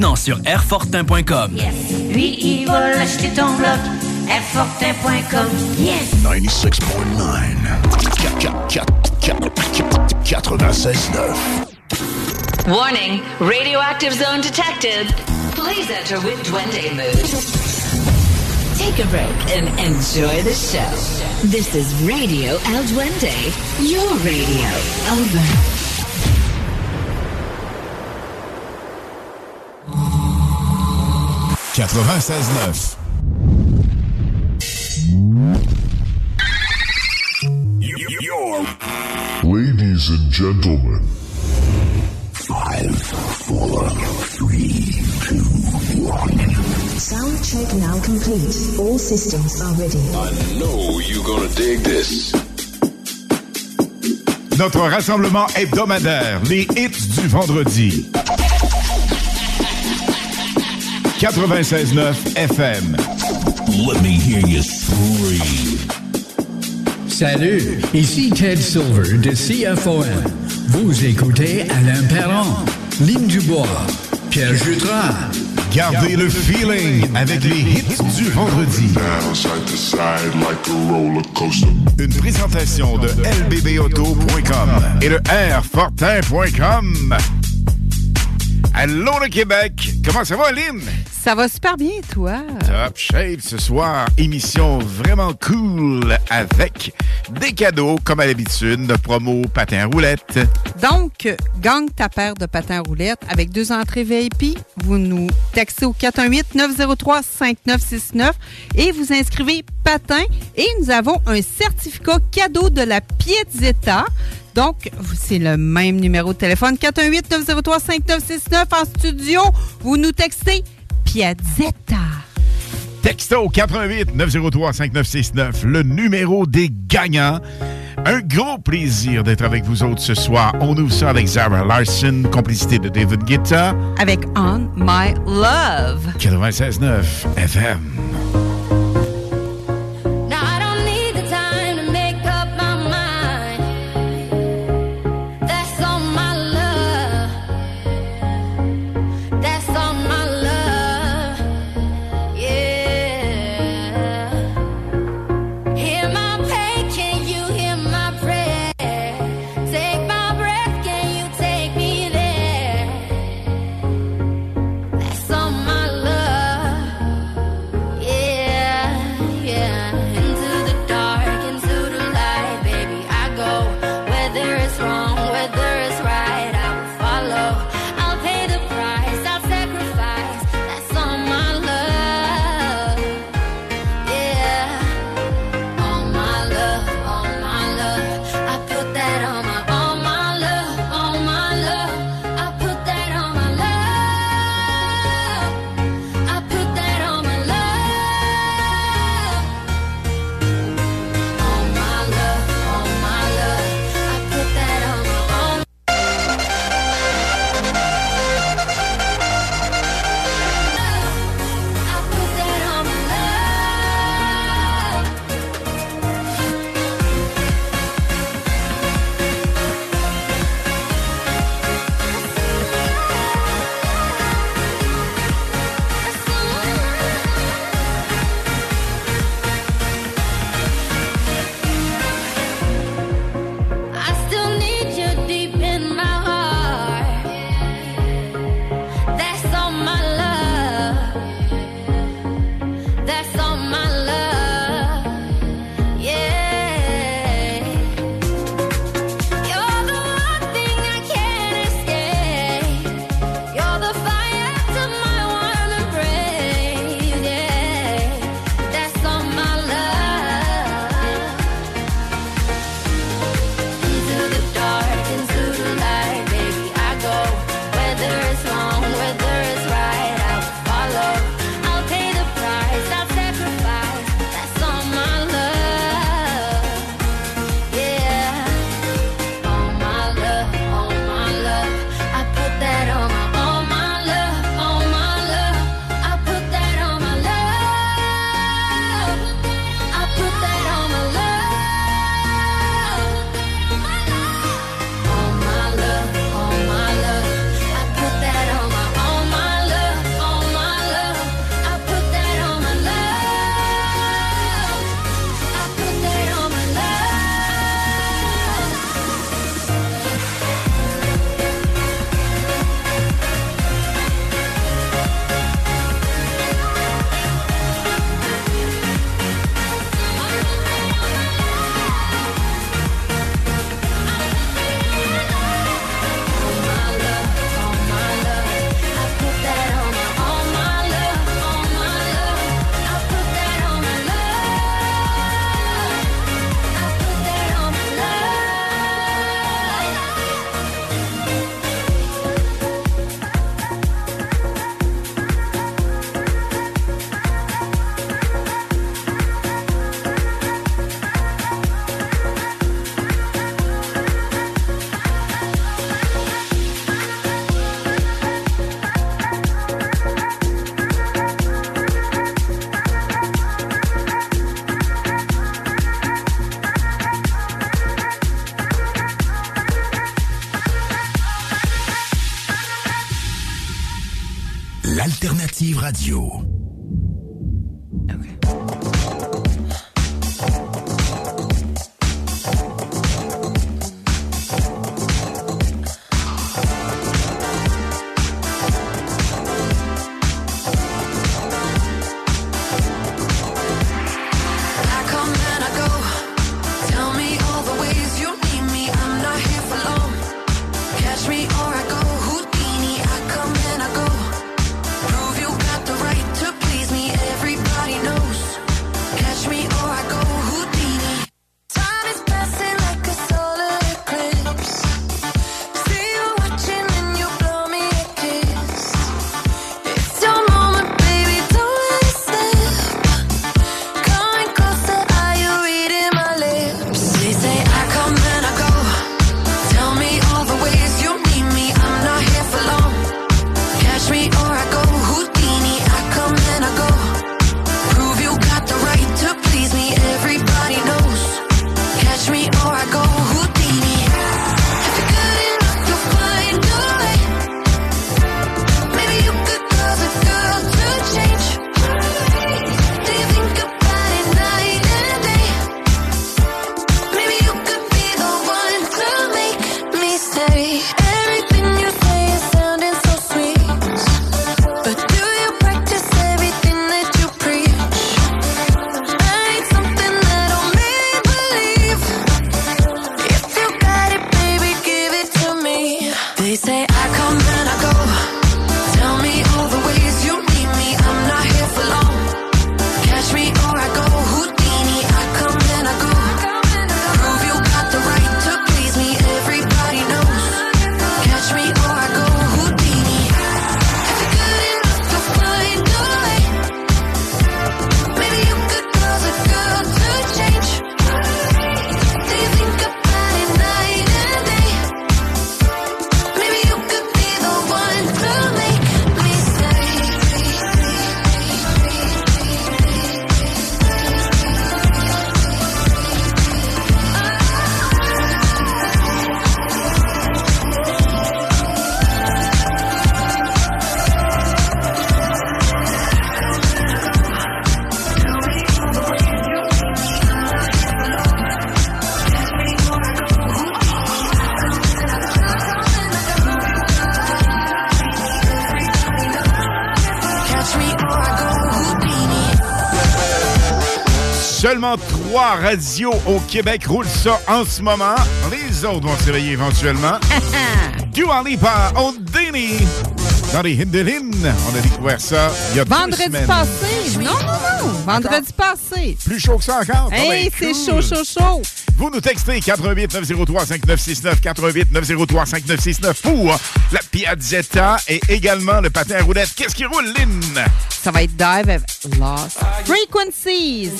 Non, sur airfortin.com. Yes. Lui, il va acheter ton bloc. Airfortin.com. Yes. 96.9. 96.9. Warning, radioactive zone detected. Please enter with Duende mood. Take a break and enjoy the show. This is Radio El Duende, your radio. Over. 96.9. Ladies and gentlemen, Five, four, three, two, one. Sound check now complete. All systems are ready. I know you're gonna dig this. Notre rassemblement hebdomadaire, les hits du vendredi. 96.9 FM. Let me hear you scream. Salut, ici Ted Silver de CFOM. Vous écoutez Alain Perron, Lynn Dubois, Pierre Jutras. Gardez le feeling avec les hits du vendredi. Down side to side like a roller coaster. Une présentation de lbbauto.com et de airfortin.com. Allô le Québec! Comment ça va, Lynn? Ça va super bien, toi? Top shape ce soir. Émission vraiment cool avec des cadeaux, comme à l'habitude, de promo patin roulette. Donc, gagne ta paire de patins roulettes avec deux entrées VIP. Vous nous textez au 418-903-5969 et vous inscrivez patin. Et nous avons un certificat cadeau de la Piazzetta. Donc, c'est le même numéro de téléphone, 418-903-5969 en studio. Vous nous textez Piazzetta. Texto 88 903 5969, le numéro des gagnants. Un gros plaisir d'être avec vous autres ce soir. On ouvre ça avec Zara Larson, complicité de David Guetta. Avec On My Love. 96.9 FM. Active Radio. radio au Québec roule ça en ce moment. Les autres vont s'éveiller éventuellement. Dua Lipa, on Dini. Dans les Hindelines, on a découvert ça il y a Vendredi deux passé. Non, non, non. Vendredi encore? passé. Plus chaud que ça encore? Hey, ah ben, c'est cool. chaud, chaud, chaud. Vous nous textez 88 903 5969 88 903 5969 pour la Piazzetta et également le patin à. Qu'est-ce qui roule, Lynn? Ça va être Dive Lost Frequencies.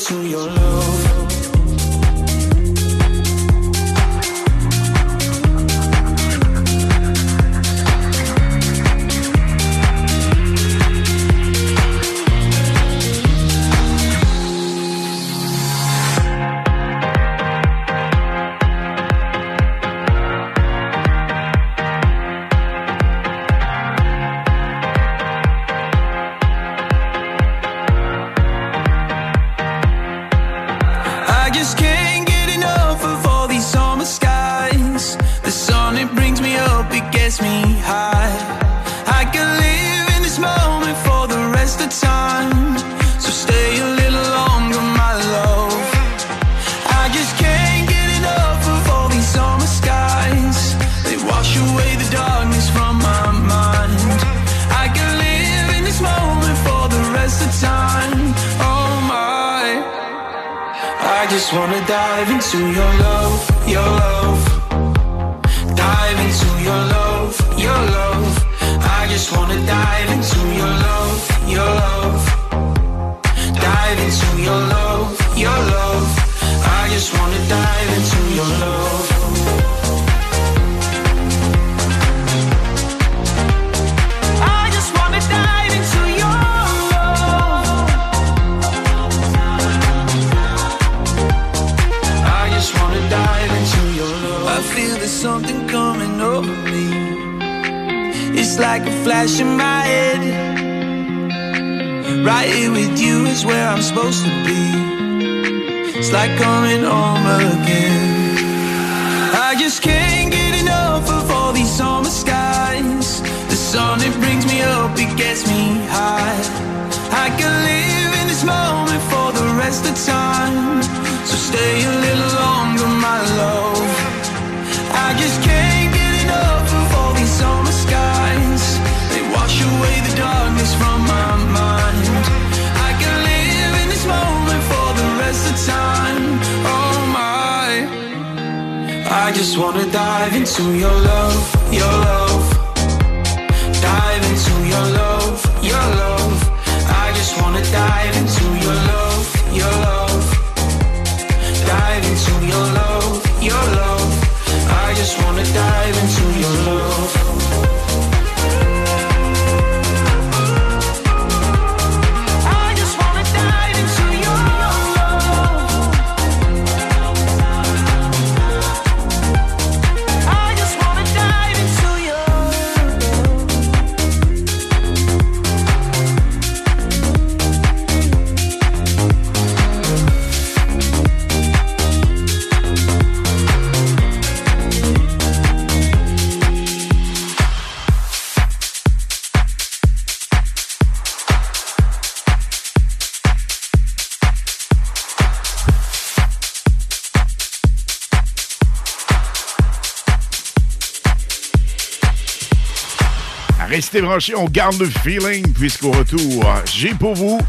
Restez branchés, on garde le feeling, puisqu'au retour, j'ai pour vous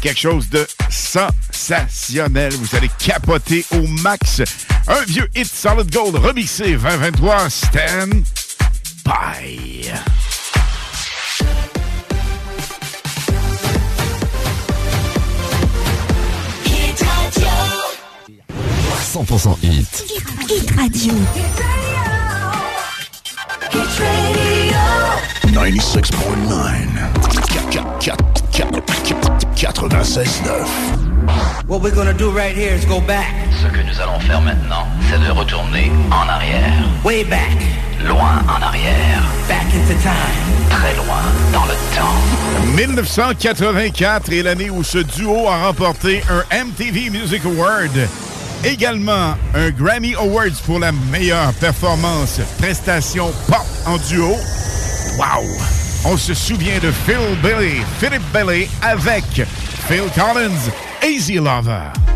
quelque chose de sensationnel. Vous allez capoter au max. Un vieux hit Solid Gold remixé 2023, Stand What we're gonna do right here is go back. Ce que nous allons faire maintenant, c'est de retourner en arrière. Way back. Loin en arrière. Back into time. Très loin dans le temps. 1984 est l'année où ce duo a remporté un MTV Music Award. Également un Grammy Awards pour la meilleure performance prestation pop en duo. Wow! On se souvient de Phil Bailey, Philip Bailey avec Phil Collins, Easy Lover.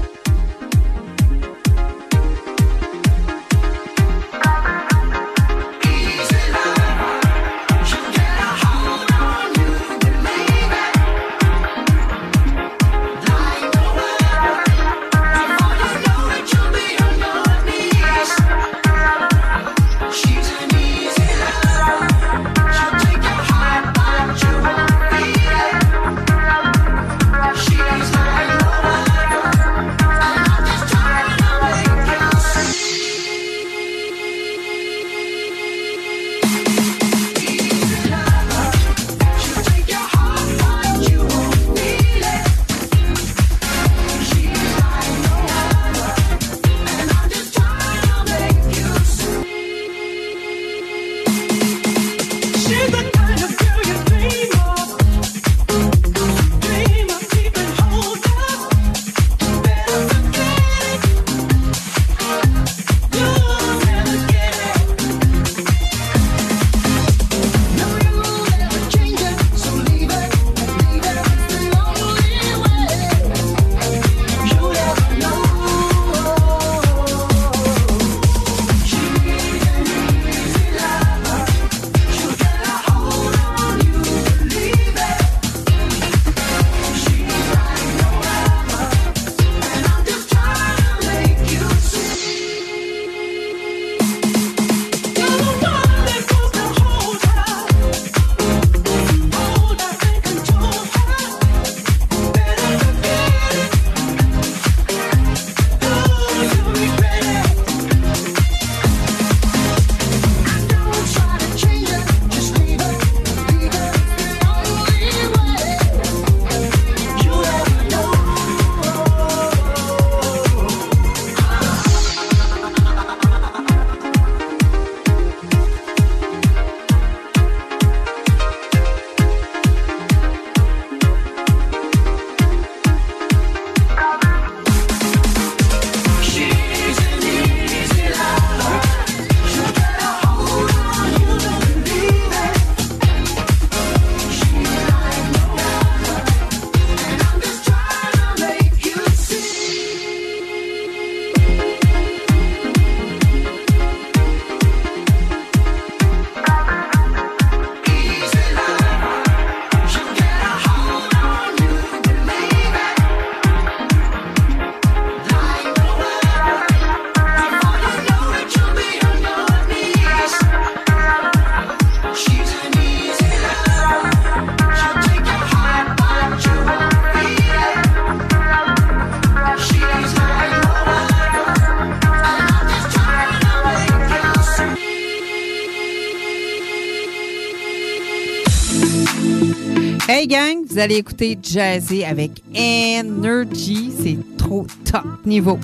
Vous allez écouter Jazzy avec Energy. C'est trop top niveau.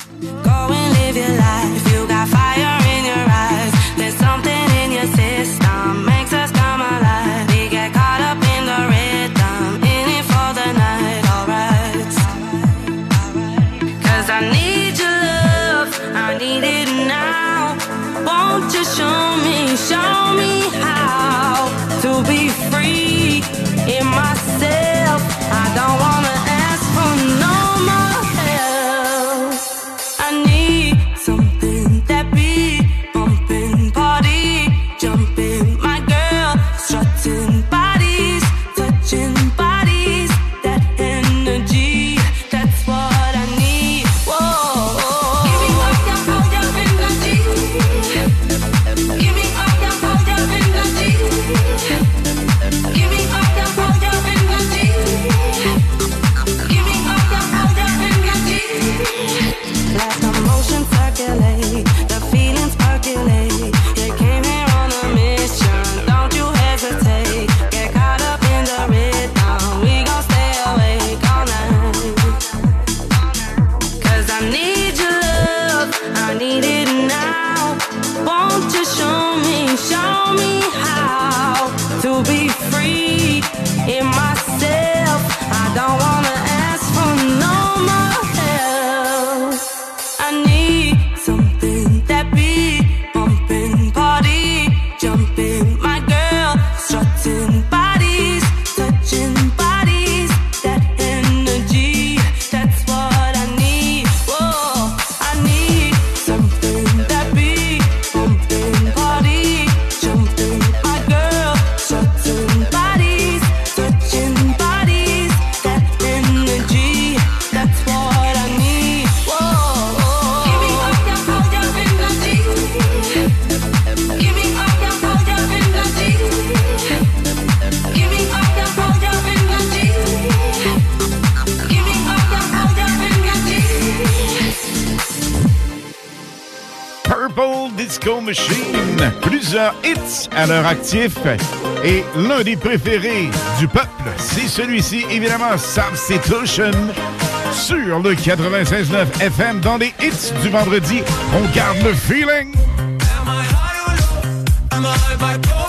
à leur actif. Et l'un des préférés du peuple, c'est celui-ci, évidemment, Substitution, sur le 96.9 FM dans les hits du vendredi. On garde le feeling. Am I high or low? Am I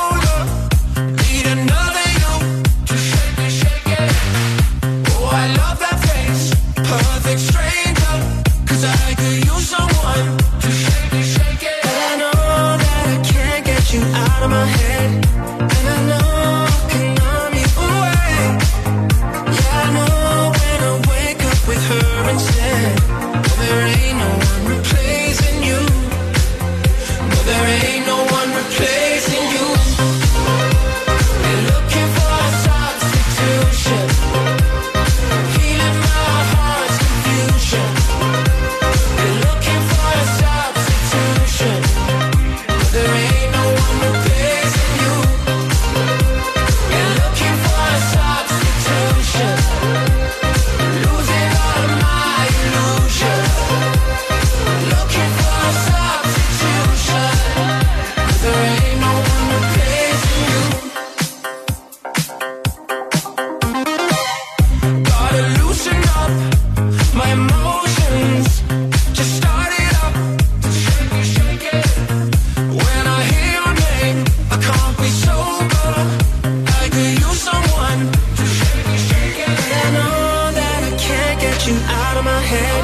head.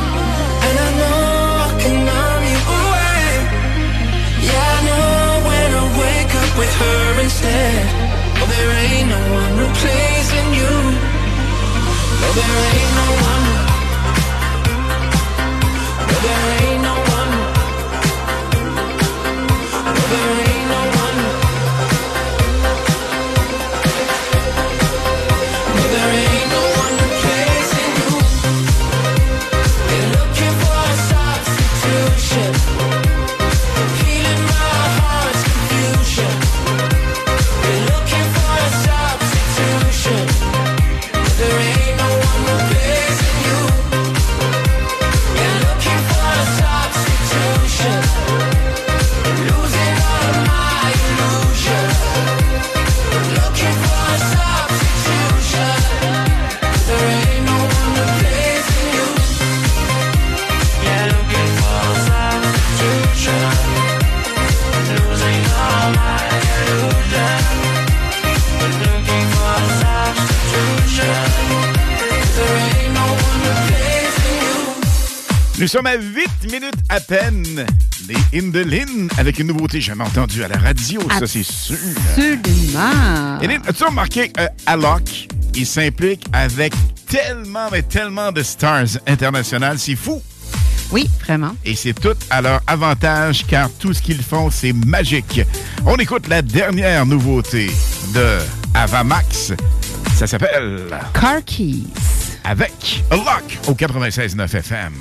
And I know I can numb you away. Yeah, I know when I wake up with her instead. Oh, there ain't no one replacing you. No, there ain't no one. No, there ain't sommes à 8 minutes à peine des Indolin avec une nouveauté jamais entendue à la radio, ça c'est sûr. Absolument. Indolin, as-tu remarqué euh, Alok, il s'implique avec tellement, mais tellement de stars internationales, c'est fou. Oui, vraiment. Et c'est tout à leur avantage car tout ce qu'ils font, c'est magique. On écoute la dernière nouveauté de Avamax. Ça s'appelle Car Keys. Avec Alok au 96.9 FM.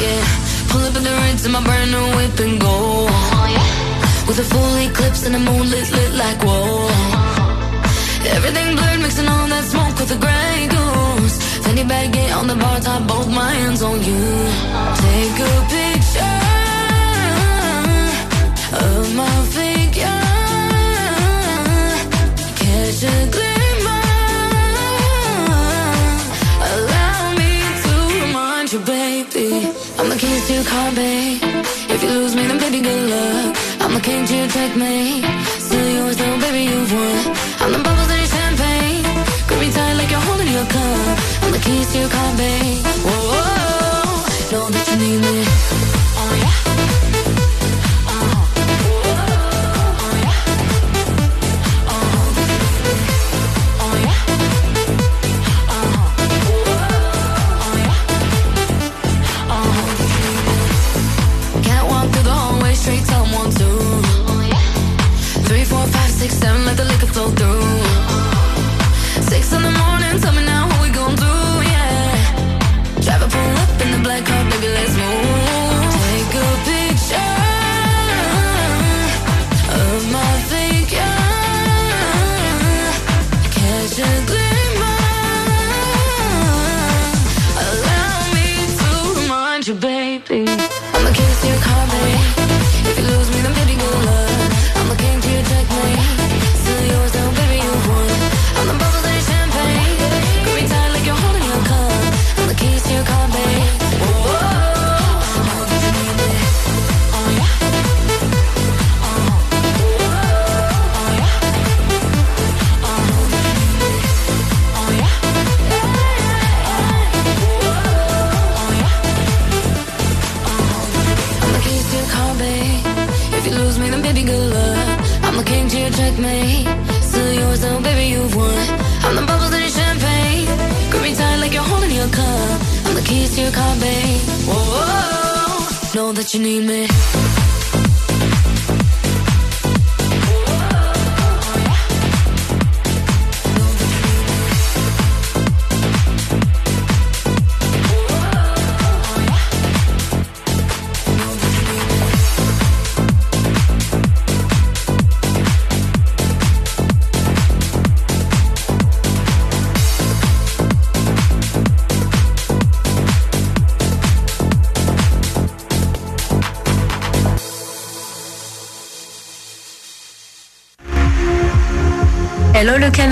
Yeah, pull up in the rinse in my brand new whip and go. Oh, with a full eclipse and the moon lit, like whoa. Everything blurred, mixing all that smoke with the gray goose. Fanny bag, get on the bar top, both my hands on you. Take a picture of my figure. Catch a glimmer. Allow me to remind you, baby. I'm the keys to car, babe. If you lose me, then baby, good luck. I'm the king to take me. Still yours, though, baby, you've won. I'm the bubbles in your champagne. Grip me tight like you're holding your cup. I'm the keys to car, babe. Whoa, whoa, whoa. know that you need me.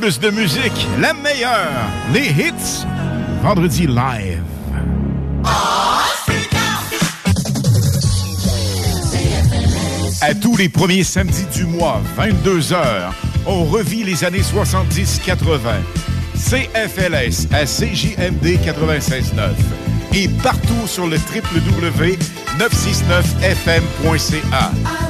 plus de musique, la meilleure, les hits, vendredi live. À tous les premiers samedis du mois, 22h, on revit les années 70-80. CFLS à CJMD 96.9 et partout sur le www.969fm.ca.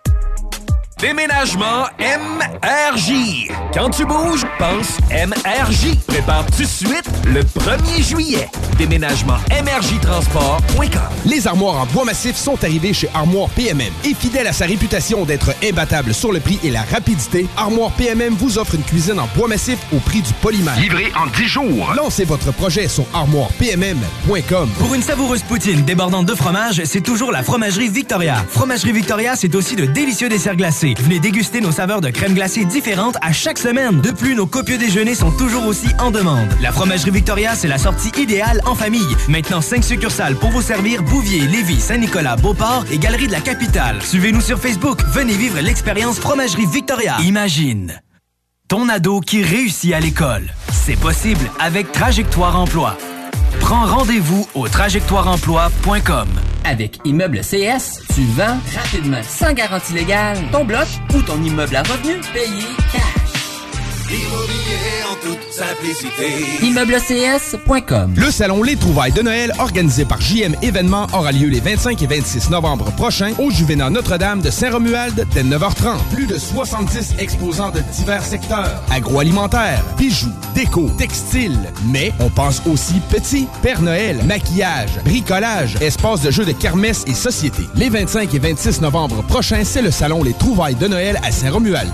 Déménagement MRJ. Quand tu bouges, pense MRJ. Prépare tout de suite le 1er juillet. Déménagement MRJtransport.com. Les armoires en bois massif sont arrivées chez Armoire PMM. Et fidèle à sa réputation d'être imbattable sur le prix et la rapidité, Armoire PMM vous offre une cuisine en bois massif au prix du polymère. livré en 10 jours. Lancez votre projet sur armoirepmm.com. Pour une savoureuse poutine débordante de fromage, c'est toujours la Fromagerie Victoria. Fromagerie Victoria, c'est aussi de délicieux desserts glacés. Venez déguster nos saveurs de crème glacée différentes à chaque semaine. De plus, nos copieux déjeuners sont toujours aussi en demande. La Fromagerie Victoria, c'est la sortie idéale en famille. Maintenant, 5 succursales pour vous servir Bouvier, Lévis, Saint-Nicolas, Beauport et Galerie de la Capitale. Suivez-nous sur Facebook. Venez vivre l'expérience Fromagerie Victoria. Imagine ton ado qui réussit à l'école. C'est possible avec Trajectoire Emploi. Prends rendez-vous au trajectoireemploi.com. Avec Immeuble CS, tu vends rapidement, sans garantie légale, ton bloc ou ton immeuble à revenu payé. Immobilier en toute simplicité. ImmeubleCS.com Le salon Les Trouvailles de Noël, organisé par JM Événements, aura lieu les 25 et 26 novembre prochains au Juvénat Notre-Dame de Saint-Romuald dès 9h30. Plus de 70 exposants de divers secteurs. Agroalimentaire, bijoux, déco, textile. Mais on pense aussi petit, Père Noël, maquillage, bricolage, espace de jeux de kermesse et société. Les 25 et 26 novembre prochains, c'est le salon Les Trouvailles de Noël à Saint-Romuald.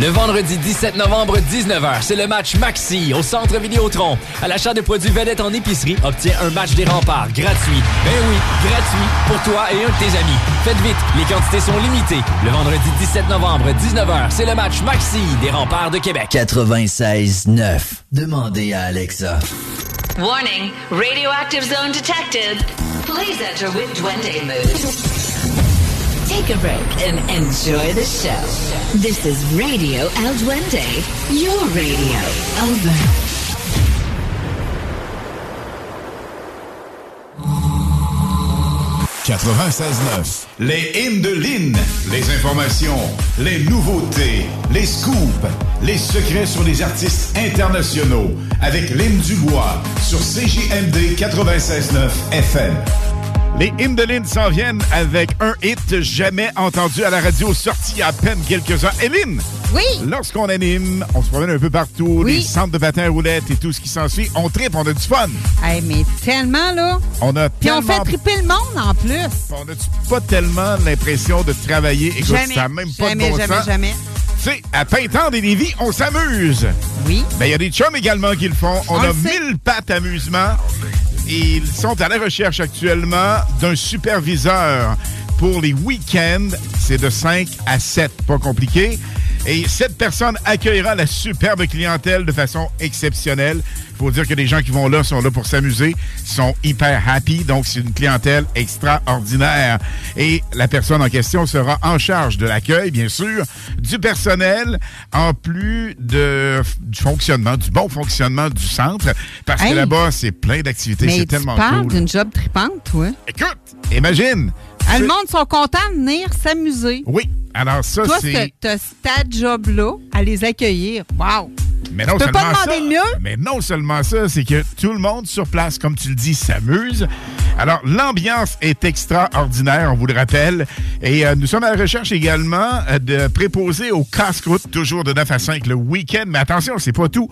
Le vendredi 17 novembre, 19h, c'est le match Maxi au Centre Vidéotron. À l'achat de produits vedettes en épicerie, obtiens un match des remparts gratuit. Ben oui, gratuit pour toi et un de tes amis. Faites vite, les quantités sont limitées. Le vendredi 17 novembre, 19h, c'est le match Maxi des remparts de Québec. 96.9. Demandez à Alexa. Warning, radioactive zone detected. Please enter with Duende mood. Take a break and enjoy the show. This is Radio El Duende, your radio. Over. 96.9. Les hymnes de Lynn. Les informations, les nouveautés, les scoops, les secrets sur les artistes internationaux. Avec Lynn Dubois sur CJMD 96.9 FM. Les Indolines s'en viennent avec un hit jamais entendu à la radio, sorti il y a à peine quelques ans. Eline! Oui! Lorsqu'on anime, on se promène un peu partout, Oui. les centres de patins à roulettes et tout ce qui s'ensuit. On tripe, on a du fun. Hey, mais tellement, là. On a Puis on fait triper le monde en plus. On n'a pas tellement l'impression de travailler? Écoute, Jamais, ça n'a même pas jamais, de bon jamais, sens. jamais. Tu sais, à Pintendre et Lévis, on s'amuse. Oui. Ben, il y a des chums également qui le font. On, On a mille pattes amusement. Ils sont à la recherche actuellement d'un superviseur pour les week-ends. C'est de 5 à 7, pas compliqué. Et cette personne accueillera la superbe clientèle de façon exceptionnelle. Il faut dire que les gens qui vont là sont là pour s'amuser, sont hyper happy, donc c'est une clientèle extraordinaire. Et la personne en question sera en charge de l'accueil, bien sûr, du personnel, en plus de, du fonctionnement, du bon fonctionnement du centre, parce Hey. que là-bas, c'est plein d'activités, c'est tu tellement parles cool. d'une job tripante, toi. Écoute, imagine! Ah, le monde sont contents de venir s'amuser. Oui, alors ça, Toi, c'est... t'as ta job-là à les accueillir. Wow! Mais non Tu peux pas seulement demander ça, de mieux? Mais non seulement ça, c'est que tout le monde sur place, comme tu le dis, s'amuse. Alors, l'ambiance est extraordinaire, on vous le rappelle. Et euh, nous sommes à la recherche également euh, de préposer au casse-croûte, toujours de 9 à 5 le week-end. Mais attention, c'est pas tout.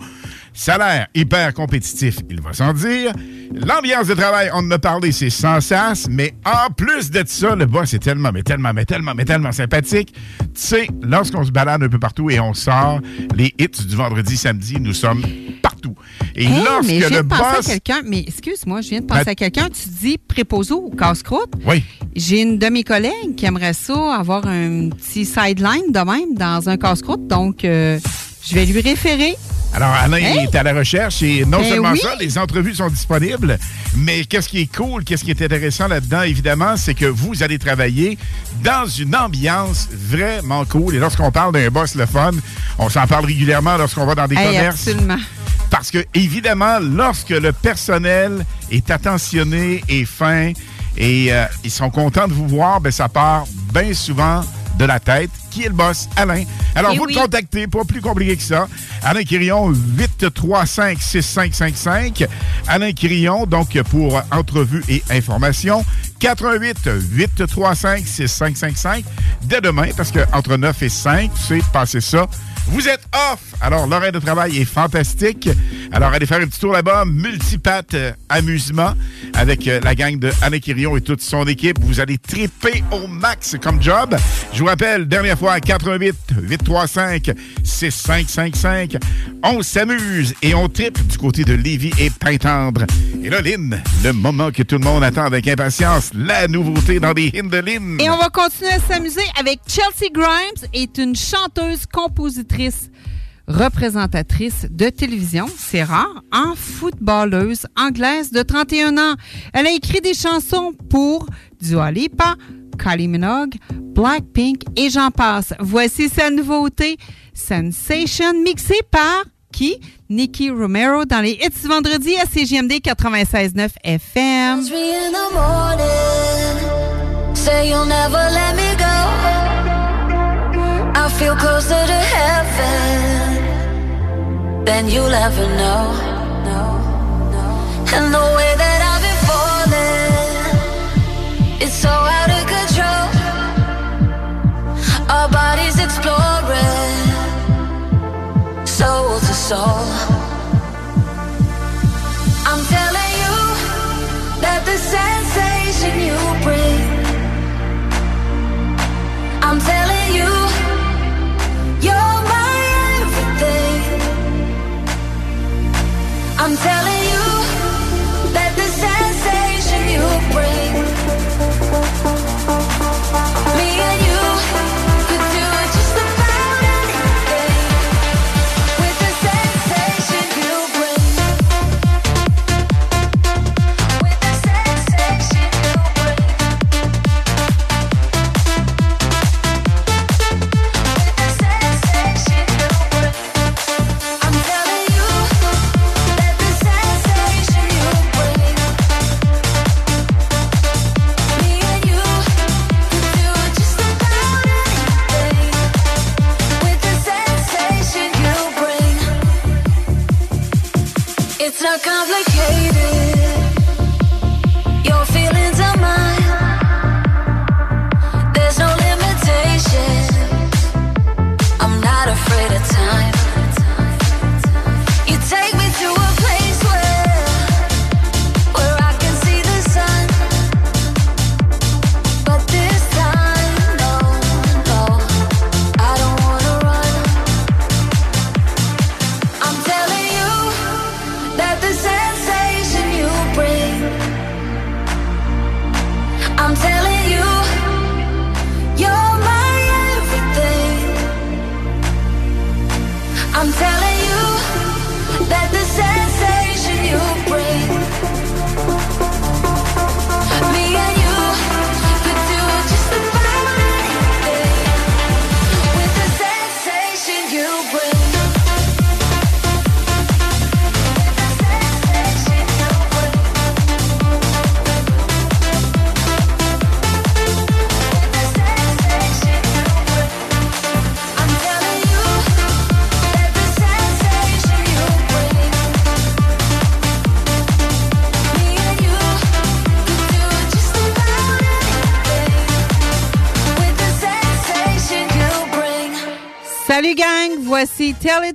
Salaire hyper compétitif, il va sans dire. L'ambiance de travail, on en a parlé, c'est sans sas. Mais en plus de ça, le boss est tellement, mais tellement, mais tellement, mais tellement sympathique. Tu sais, lorsqu'on se balade un peu partout et on sort, les hits du vendredi, samedi, nous sommes partout. Et Hey, lorsque mais je viens le de penser boss... à quelqu'un. Mais excuse-moi, je viens de penser Ben- à quelqu'un. Tu dis préposé au casse-croûte? Oui. J'ai une de mes collègues qui aimerait ça, avoir un petit sideline de même dans un casse-croûte. Donc, euh, je vais lui référer. Alors, Alain Hey! est à la recherche et non Ben seulement oui. ça, les entrevues sont disponibles, mais qu'est-ce qui est cool, qu'est-ce qui est intéressant là-dedans, évidemment, c'est que vous allez travailler dans une ambiance vraiment cool. Et lorsqu'on parle d'un boss le fun, on s'en parle régulièrement lorsqu'on va dans des Hey, commerces. absolument. Parce que, évidemment, lorsque le personnel est attentionné et fin et euh, ils sont contents de vous voir, ben, ça part bien souvent de la tête. Qui est le boss? Alain. Alors, Eh vous oui. le contactez, pas plus compliqué que ça. Alain Quirion, 835-6555. Alain Quirion, donc, pour entrevue et information. 88 835 6555 dès demain, parce que entre 9 et 5, tu sais, passez ça. Vous êtes off! Alors, l'horaire de travail est fantastique. Alors, allez faire un petit tour là-bas. Multipath euh, amusement avec euh, la gang de Alain Quirion et toute son équipe. Vous allez triper au max comme job. Je vous rappelle, dernière fois, 88 835 6555. On s'amuse et on tripe du côté de Lévis et Pintendre. Et là, Lynn, le moment que tout le monde attend avec impatience, la nouveauté dans les hymnes de Lynn. Et on va continuer à s'amuser avec Chelsea Grimes, est une chanteuse, compositrice, représentatrice de télévision, c'est rare, en footballeuse anglaise de 31 ans. Elle a écrit des chansons pour Dua Lipa, Kylie Minogue, Blackpink et j'en passe. Voici sa nouveauté, Sensation, mixée par qui? Nicky Romero dans les hits vendredi à CGMD 96.9 FM. I feel closer to heaven than you'll ever know. And the way that I've been falling, it's so out of control. Our bodies exploring, soul to soul. I'm telling you that the sensation you bring. I'm telling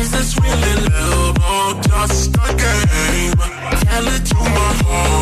Is this really love or just a game? Tell it to my heart.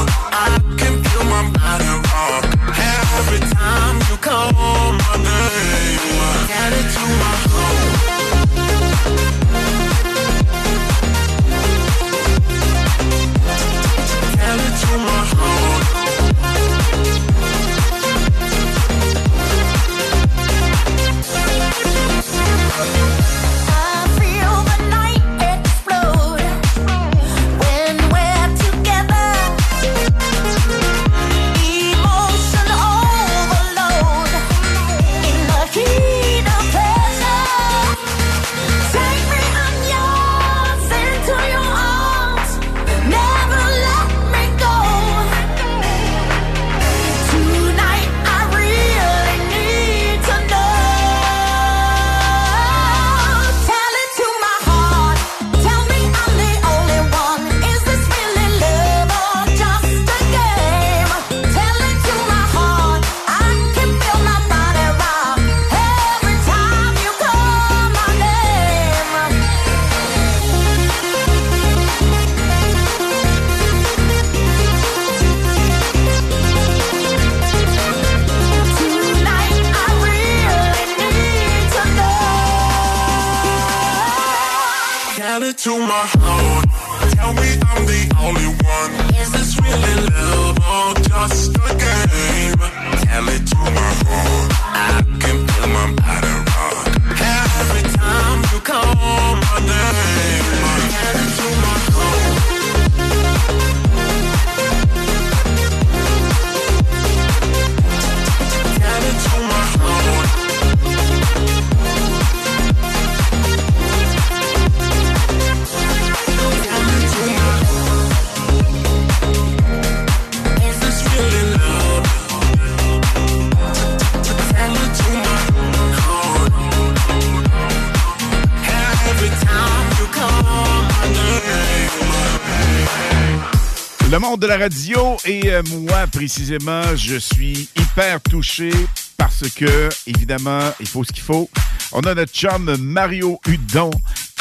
de la radio et euh, moi précisément, je suis hyper touché parce que, évidemment, il faut ce qu'il faut. On a notre chum Mario Hudon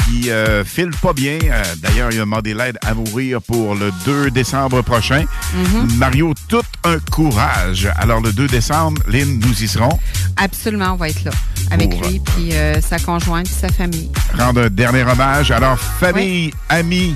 qui euh, file pas bien. Euh, d'ailleurs, il a demandé l'aide à mourir pour le 2 décembre prochain. Mhm. Mario, tout un courage. Alors, le 2 décembre, Lynn, nous y serons. Absolument, on va être là avec lui, puis sa conjointe, puis sa famille. Rendre un dernier hommage. Alors, famille, amis,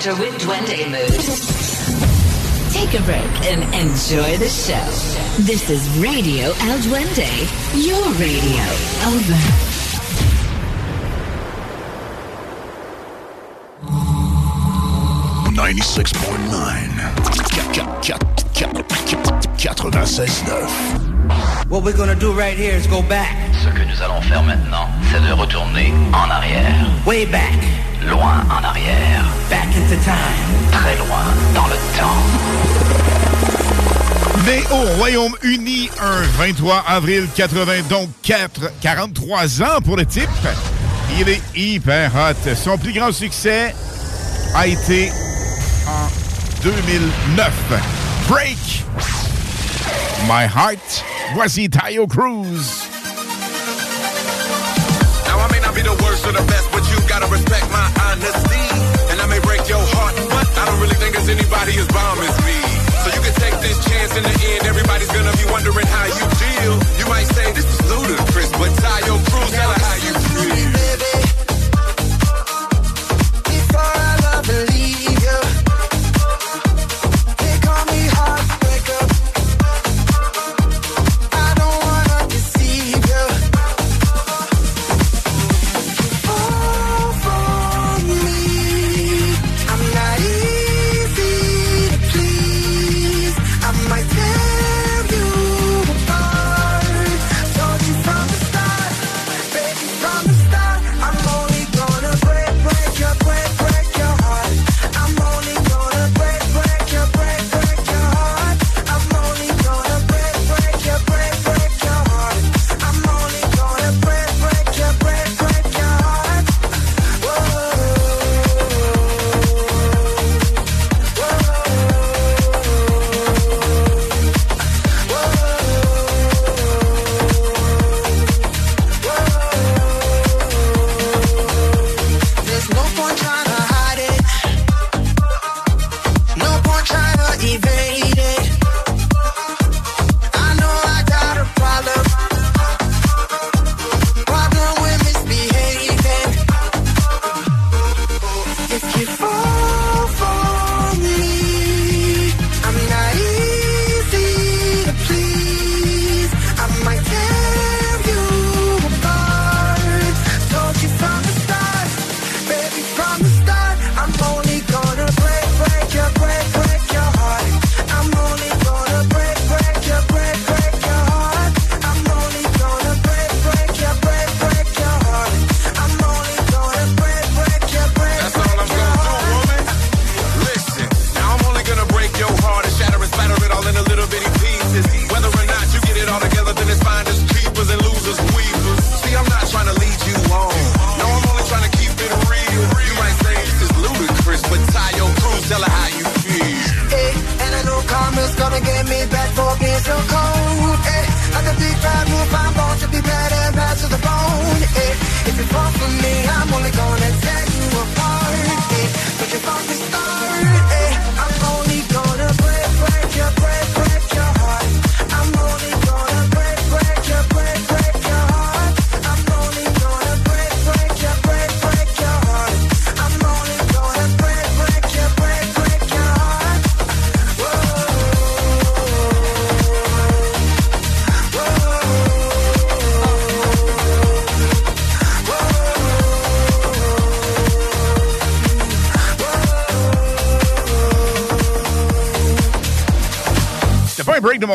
Factor with Duende Mood. Take a break and enjoy the show. This is Radio El Duende, your radio. Over. Ninety-six point nine. 96.9. What we're gonna do right here is go back. Ce que nous allons faire maintenant, c'est de retourner en arrière. Way back. loin en arrière. Back into time. Très loin dans le temps. Mais au Royaume-Uni un 23 avril 80, donc 4, 43 ans pour le type. Il est hyper hot. Son plus grand succès a été en 2009. Break My Heart. Voici Tayo Cruz. Now I may not be the worst or the best. gotta respect my honesty. And I may break your heart, but I don't really think there's anybody as bomb as me. So you can take this chance in the end. Everybody's gonna be wondering how you deal. You might say this is ludicrous, but Tayo Cruz, tell her how you feel. Baby, before I love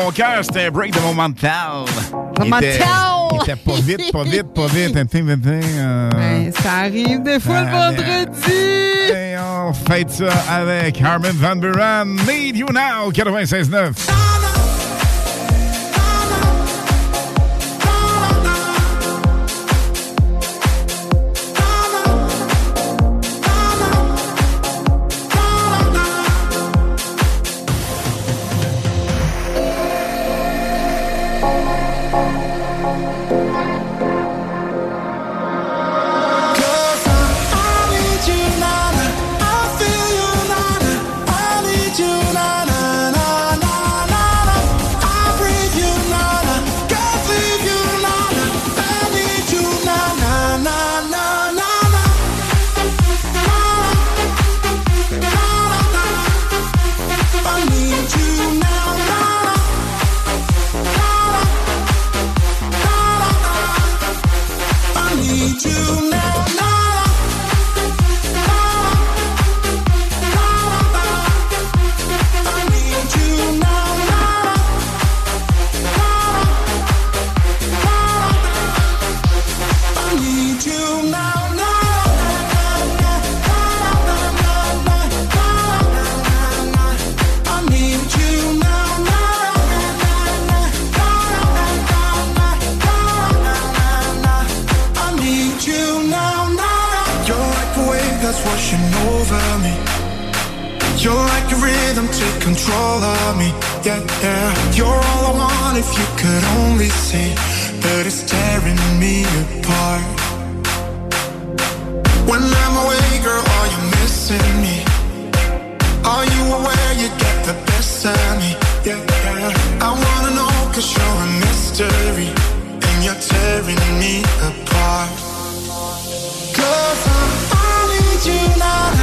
mon cœur, c'était un break de mon mental. Mon Il était- pas vite, pas vite, pas vite. euh, Ben, ça arrive des fois le Allez. vendredi. Et on fête ça avec Harmon Van Buren. Need You Now, 96.9. that's washing over me. You're like a rhythm, take control of me. Yeah, yeah. You're all I want if you could only see that it's tearing me apart. When I'm away, girl, are you missing me? Are you aware you get the best of me? Yeah, yeah. I wanna know cause you're a mystery and you're tearing me apart. Cause I, I need you now,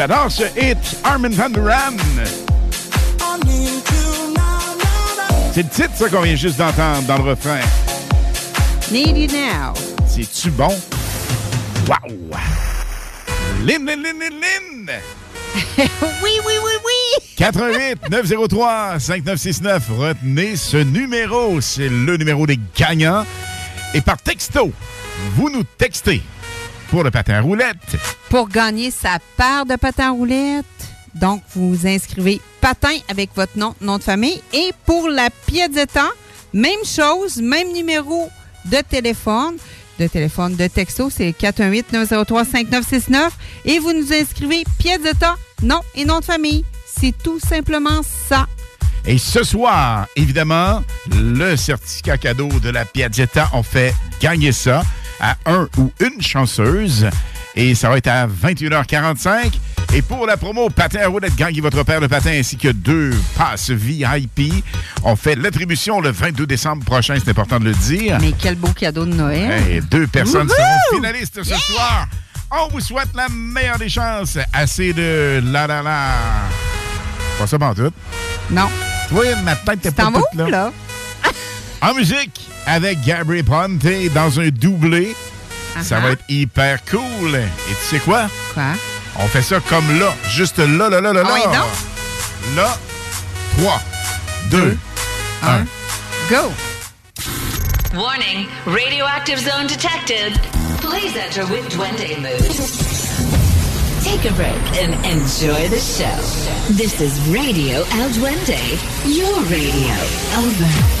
J'adore ce hit, Armin Van Buren. C'est le titre, ça, qu'on vient juste d'entendre dans le refrain. Need you now. C'est-tu bon? Wow! Lynn, Lynn, Lynn, Lynn, Lynn! oui, oui, oui, oui. 88 903 5969. Retenez ce numéro. C'est le numéro des gagnants. Et par texto, vous nous textez pour le patin à roulette. Pour gagner sa paire de patins à roulettes, donc vous inscrivez patin avec votre nom, nom de famille. Et pour la Piazzetta, même chose, même numéro de téléphone. De téléphone, de texto, c'est 418-903-5969. Et vous nous inscrivez Piazzetta, nom et nom de famille. C'est tout simplement ça. Et ce soir, évidemment, le certificat cadeau de la Piazzetta, on fait gagner ça à un ou une chanceuse. Et ça va être à 21h45. Et pour la promo Patin à roulette, gagnez votre paire de patins ainsi que deux passes VIP. On fait l'attribution le 22 décembre prochain, c'est important de le dire. Mais quel beau cadeau de Noël. Et deux personnes seront finalistes ce soir. On vous souhaite la meilleure des chances. Assez de la la la. Pas ça tout. Non. Tu vois, ma tête t'es pas vas toute là. là? En musique, avec Gabri Ponte dans un doublé. Ça va uh-huh. être hyper cool. Et tu sais quoi? Quoi? On fait ça comme là. Juste là, là, là, là, oh, là. Là. 3, 2, 1. Go! Warning, radioactive zone detected. Please enter with Duende mood. Take a break and enjoy the show. This is Radio El Duende, your radio. Over.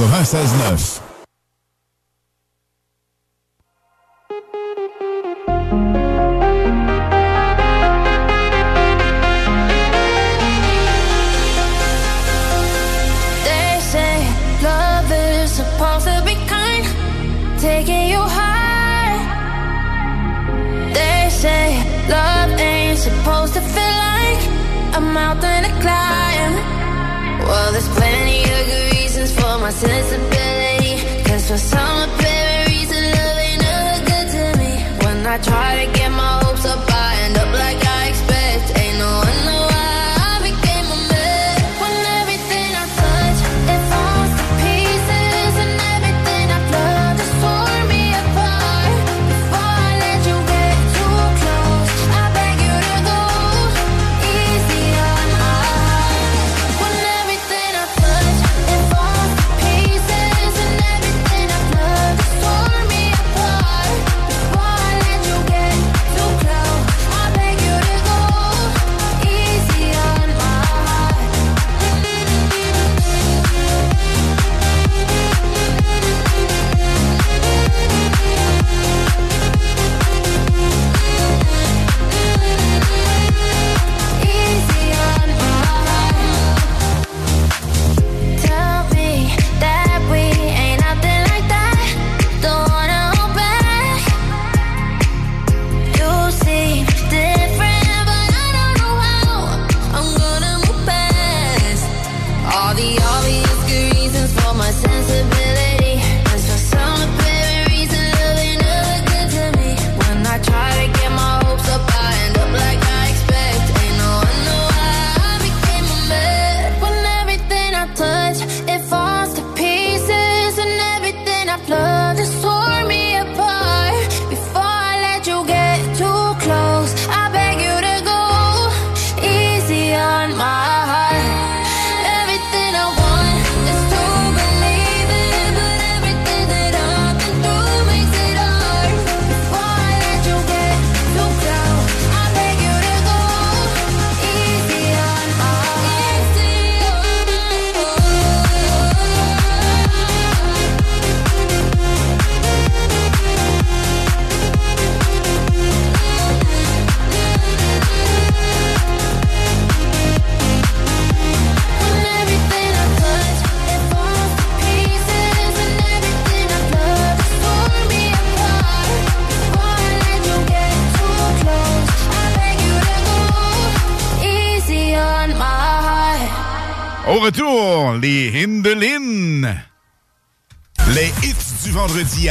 96.9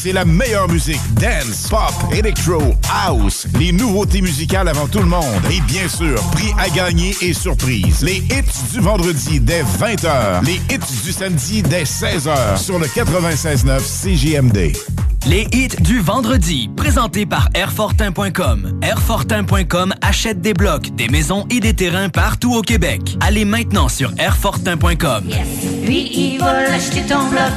c'est la meilleure musique. Dance, pop, electro, house. Les nouveautés musicales avant tout le monde. Et bien sûr, prix à gagner et surprise. Les hits du vendredi dès 20h. Les hits du samedi dès 16h sur le 96.9 CJMD. Les hits du vendredi, présentés par Airfortin.com. Airfortin.com achète des blocs, des maisons et des terrains partout au Québec. Allez maintenant sur Airfortin.com. Lui, il va l'acheter ton bloc.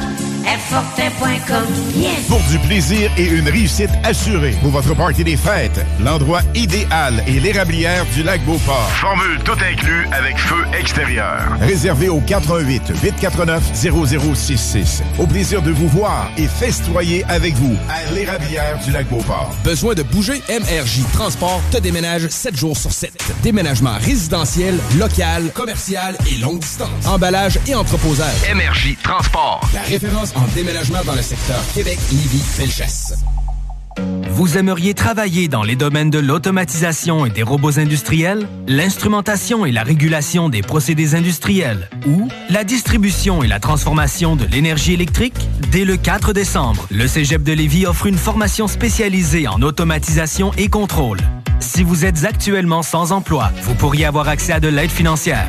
Yes! Pour du plaisir et une réussite assurée pour votre party des fêtes, l'endroit idéal est l'érablière du lac Beauport. Formule tout inclus avec feu extérieur. Réservé au 418 849 0066. Au plaisir de vous voir et festoyer avec vous à l'érablière du lac Beauport. Besoin de bouger? MRJ Transport te déménage 7 jours sur 7. Déménagement résidentiel, local, commercial et longue distance. Emballage et entreposage. MRJ Transport. La référence en déménagement dans le secteur Québec, Lévis, Felchasse. Vous aimeriez travailler dans les domaines de l'automatisation et des robots industriels, l'instrumentation et la régulation des procédés industriels ou la distribution et la transformation de l'énergie électrique? Dès le 4 décembre, le Cégep de Lévis offre une formation spécialisée en automatisation et contrôle. Si vous êtes actuellement sans emploi, vous pourriez avoir accès à de l'aide financière.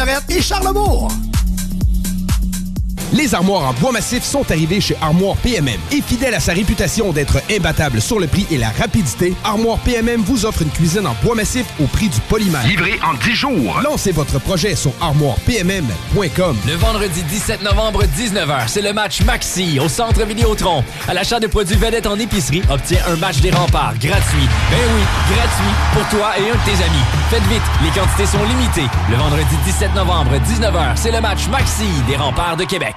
Ancienne-Lorette et Charlebourg. Les armoires en bois massif sont arrivées chez Armoire PMM. Et fidèle à sa réputation d'être imbattable sur le prix et la rapidité, Armoire PMM vous offre une cuisine en bois massif au prix du polymère. Livré en 10 jours. Lancez votre projet sur armoirepmm.com. Le vendredi 17 novembre, 19h, c'est le match Maxi au Centre Vidéotron. À l'achat de produits vedettes en épicerie, obtiens un match des remparts gratuit. Ben oui, gratuit pour toi et un de tes amis. Faites vite, les quantités sont limitées. Le vendredi 17 novembre, 19h, c'est le match Maxi des remparts de Québec.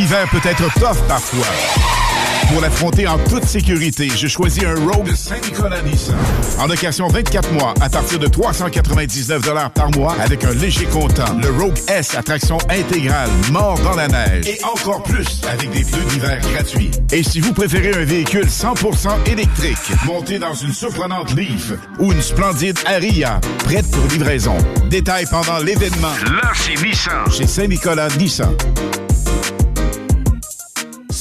L'hiver peut être tough parfois. Pour l'affronter en toute sécurité, je choisis un Rogue Saint-Nicolas Nissan. En location 24 mois à partir de 399 par mois avec un léger comptant. Le Rogue S à traction intégrale, mort dans la neige. Et encore plus avec des pneus d'hiver gratuits. Et si vous préférez un véhicule 100% électrique, monté dans une surprenante Leaf ou une splendide Aria, prête pour livraison. Détails pendant l'événement. Là, c'est Nissan. Chez Saint-Nicolas Nissan.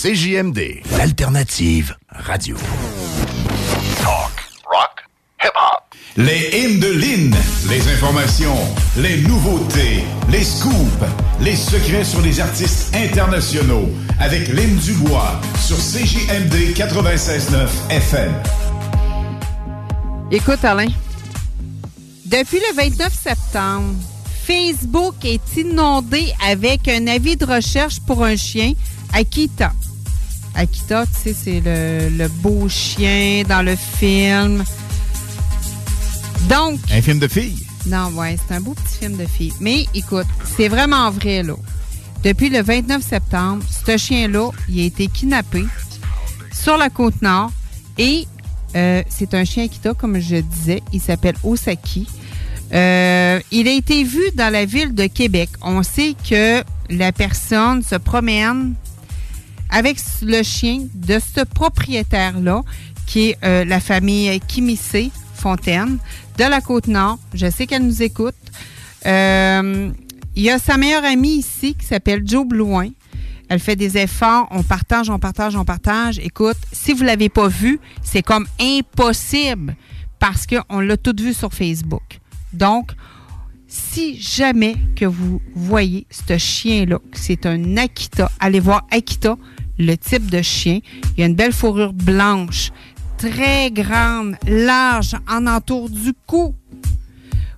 CJMD, l'alternative radio. Talk, rock, hip-hop. Les hymnes de Lynn, les informations, les nouveautés, les scoops, les secrets sur les artistes internationaux avec Lynn Dubois sur CJMD 96.9 FM. Écoute, Alain, depuis le 29 septembre, Facebook est inondé avec un avis de recherche pour un chien, Akita. Akita, tu sais, c'est le, le beau chien dans le film. Donc. Un film de filles? Non, ouais, c'est un beau petit film de filles. Mais écoute, c'est vraiment vrai, là. Depuis le 29 septembre, ce chien-là, il a été kidnappé sur la côte nord et euh, c'est un chien Akita, comme je disais. Il s'appelle Osaki. Euh, il a été vu dans la ville de Québec. On sait que la personne se promène avec le chien de ce propriétaire-là, qui est euh, la famille Kimissé Fontaine de la Côte-Nord. Je sais qu'elle nous écoute. Euh, Il y a sa meilleure amie ici qui s'appelle Joe Blouin. Elle fait des efforts, on partage, on partage, on partage. Écoute, si vous ne l'avez pas vu, c'est comme impossible parce qu'on l'a tout vu sur Facebook. Donc, si jamais que vous voyez ce chien-là, c'est un Akita, allez voir Akita, le type de chien. Il y a une belle fourrure blanche, très grande, large, en entour du cou.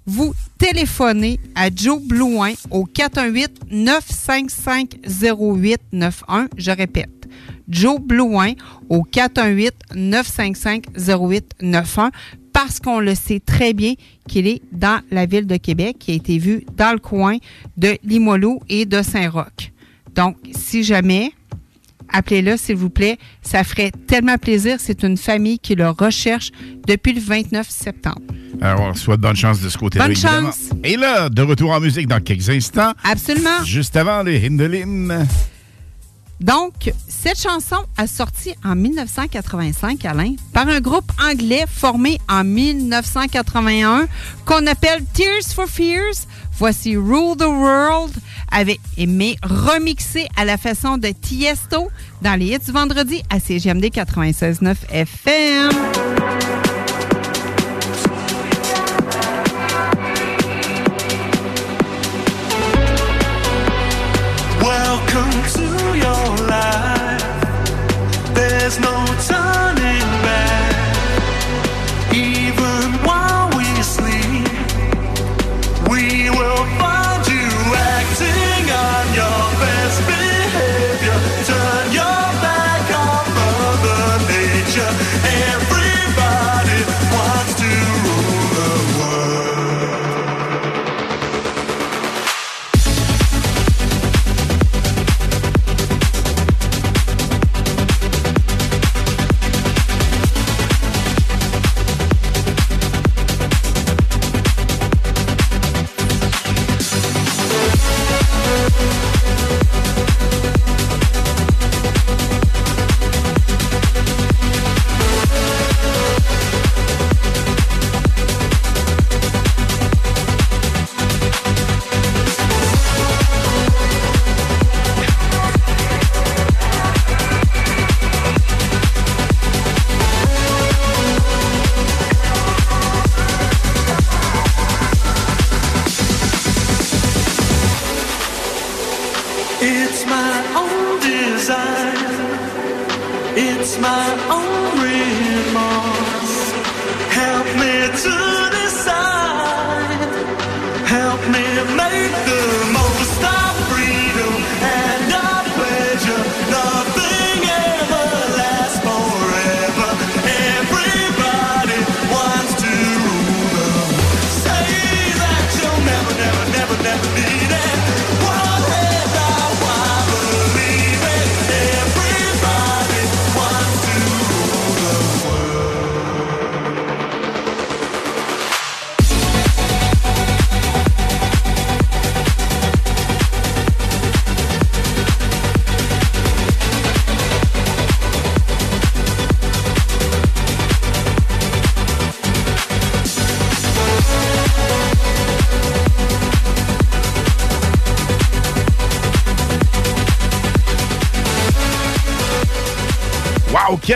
Vous téléphonez à Joe Blouin au 418-955-0891. Je répète, Joe Blouin au 418-955-0891 parce qu'on le sait très bien qu'il est dans la ville de Québec, qui a été vu dans le coin de Limoilou et de Saint-Roch. Donc, si jamais, appelez-le, s'il vous plaît. Ça ferait tellement plaisir. C'est une famille qui le recherche depuis le 29 septembre. Alors, on souhaite bonne chance de ce côté-là. Bonne évidemment. chance. Et là, de retour en musique dans quelques instants. Absolument. Juste avant les Hindelin. Donc, cette chanson a sorti en 1985, Alain, par un groupe anglais formé en 1981 qu'on appelle Tears for Fears. Voici Rule the World, avec, mais remixé à la façon de Tiesto dans les hits du vendredi à CGMD 96.9 FM.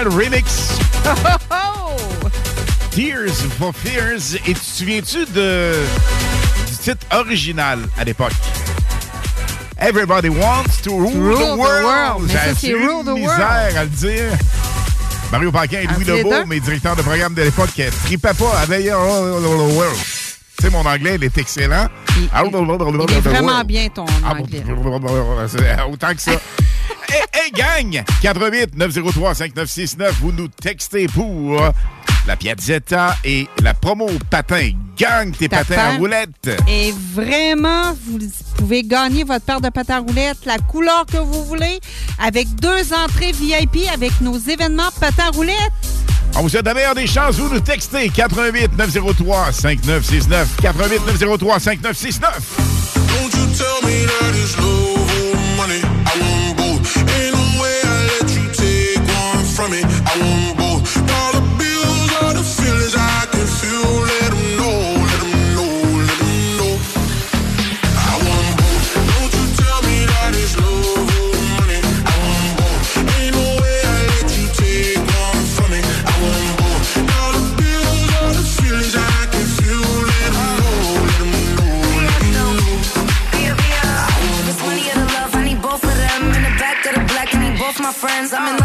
Remix! Tears for Fears. Et tu te souviens-tu de, du titre original à l'époque? Everybody wants to rule, Rule the world. J'ai Rule the misère à le dire. Mario Paquin et Louis Lebeau, mes directeurs de programme de l'époque, qui tripaient pas à veiller the world. Tu sais, mon anglais, il est excellent. Il est vraiment bien, ton anglais. C'est Autant que ça. gang! 88 903 5969, vous nous textez pour la Piazzetta et la promo patin. Gang tes patins à roulettes. Et vraiment, vous pouvez gagner votre paire de patins à roulettes, la couleur que vous voulez, avec deux entrées VIP avec nos événements patins à roulettes. On vous souhaite la meilleure des chances. Vous nous textez 88 903 5969. 88 903 5969. from me. I want both. All the bills, all the feelings I can feel. Let them know, let them know, let them know. I want both. Don't you tell me that it's love or money. I want both. Ain't no way I let you take one from me. I want both. All the bills, all the feelings I can feel. Let them know, let them know, let them know. I want both. This money and the love, I need both of them. In the back of the black, I need both my friends. I'm in love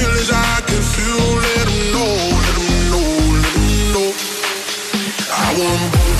feelings I can feel. Let 'em know, let 'em know, let 'em know. I want.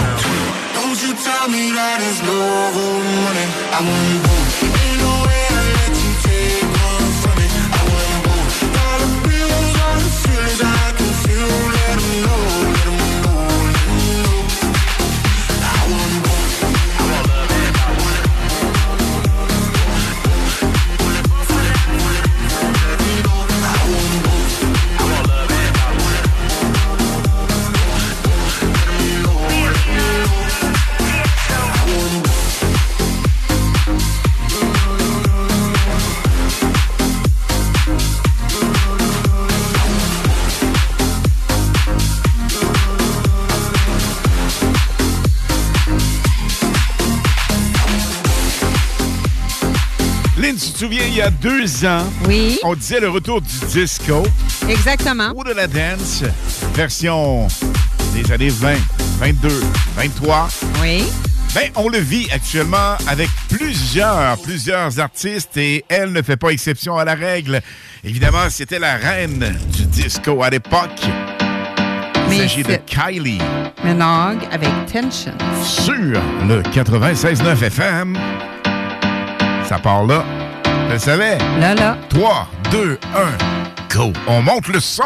Don't you tell me that it's love or money. I want both. No way il y a deux ans, oui. on disait le retour du disco. Exactement. Ou de la dance, version des années 20, 22, 23. Oui. Ben, on le vit actuellement avec plusieurs, plusieurs artistes et elle ne fait pas exception à la règle. Évidemment, c'était la reine du disco à l'époque. Il s'agit de Kylie Minogue avec Tension. sur le 96.9 FM. Ça part là. Le savais. Là, là. 3, 2, 1, go. On monte le son.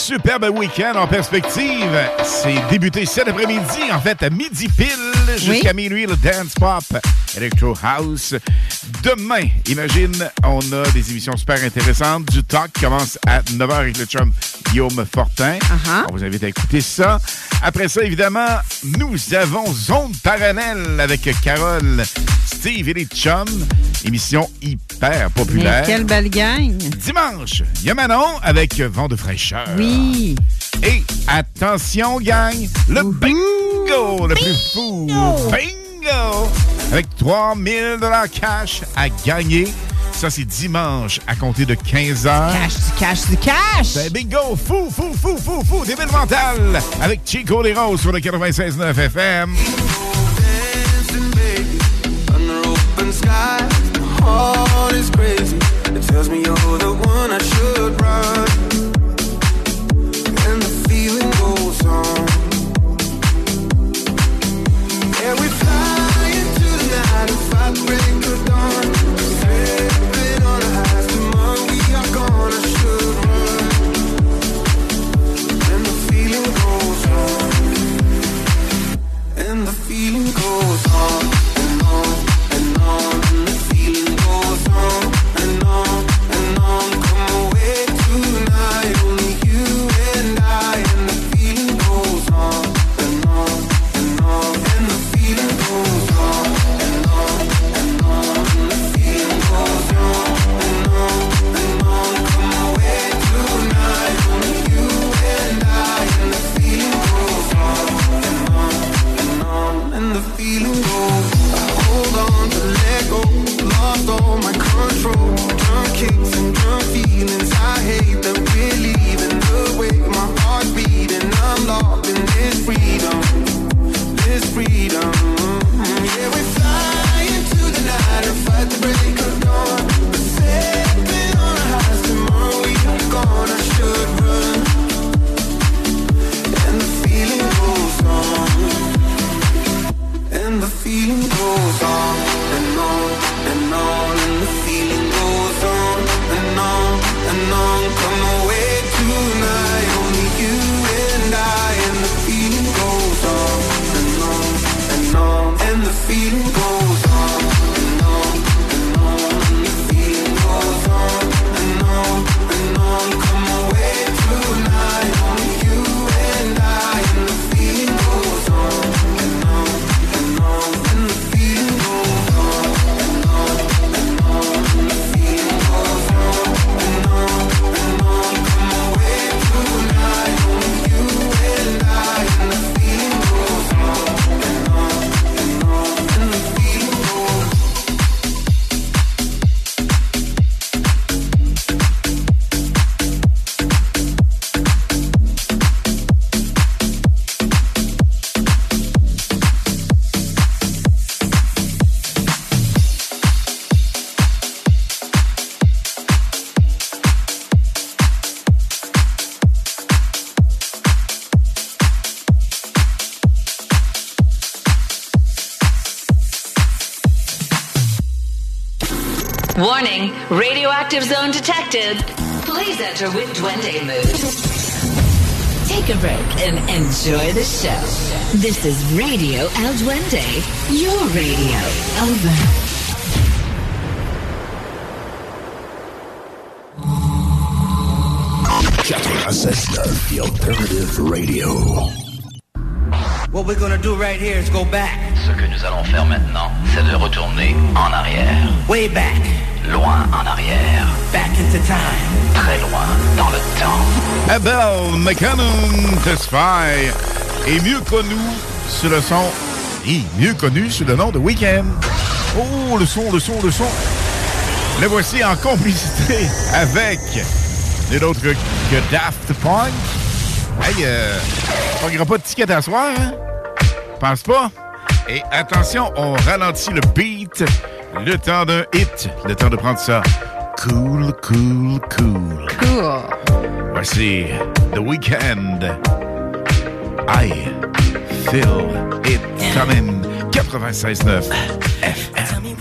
Superbe week-end en perspective. C'est débuté cet après-midi, en fait, à midi pile, jusqu'à minuit, le Dance Pop Electro House. Demain, imagine, on a des émissions super intéressantes. Du talk commence à 9h avec le chum Guillaume Fortin. On vous invite à écouter ça. Après ça, évidemment, nous avons Zone Parallèle avec Carole, Steve et les chums. Émission hyper populaire. Mais quelle belle gang. Dimanche, il y a Manon avec Vent de fraîcheur. Oui. Et attention, gang, le bingo, le plus fou. Bingo! Avec 3000 dollars cash à gagner. Ça, c'est dimanche à compter de 15 heures. Cash, du cash, du cash. C'est bingo, fou, fou, fou, fou, fou, débile mental avec Chico Les Roses sur le 96.9 FM. Is crazy. It tells me you're the one I should run. Enjoy the show. This is Radio El Duende, your radio. Over. 96.9, The Alternative Radio. What we're gonna do right here is go back. Ce que nous allons faire maintenant, c'est de retourner en arrière. Way back. Loin en arrière. Back into time. Très loin dans le temps. Abel McCannum Tesfaye est mieux connu sous le son et mieux connu sous le nom de Weekend. Oh, le son, le son, le son. Le voici en complicité avec nul autre que Daft Punk. Hey, euh, on n'aura pas de ticket à soir, hein? Pense pas. Et attention, on ralentit le beat. Le temps d'un hit. Le temps de prendre ça. Cool, cool, cool. Cool. Voici The Weeknd. I feel it coming. 96.9 FM.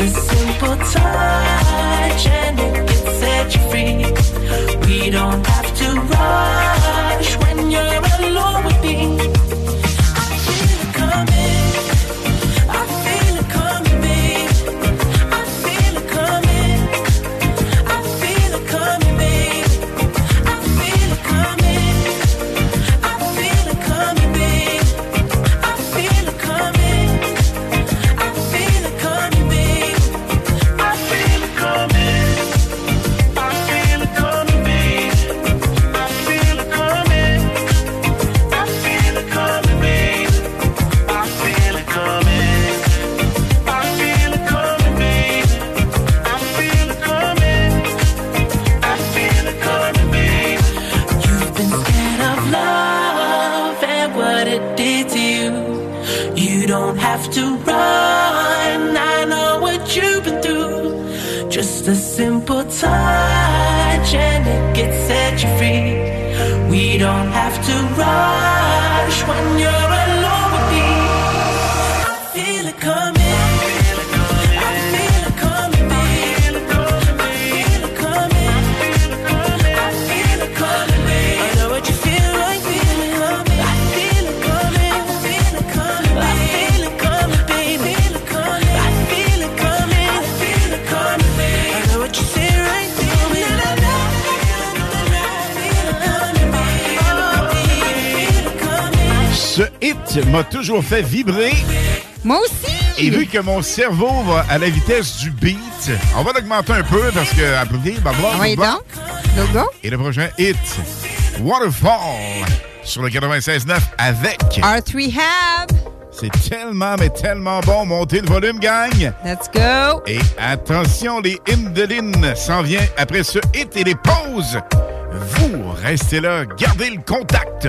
A simple touch and it you free. We don't have to rush m'a toujours fait vibrer. Moi aussi! Et vu que mon cerveau va à la vitesse du beat, on va l'augmenter un peu parce que. blablabla, Ah oui, donc, logo. Et le prochain hit, Waterfall, sur le 96.9 avec. Art Rehab. C'est tellement, mais tellement bon. Montez le volume, gang. Let's go. Et attention, les Indelines s'en vient après ce hit et les pauses. Vous restez là, gardez le contact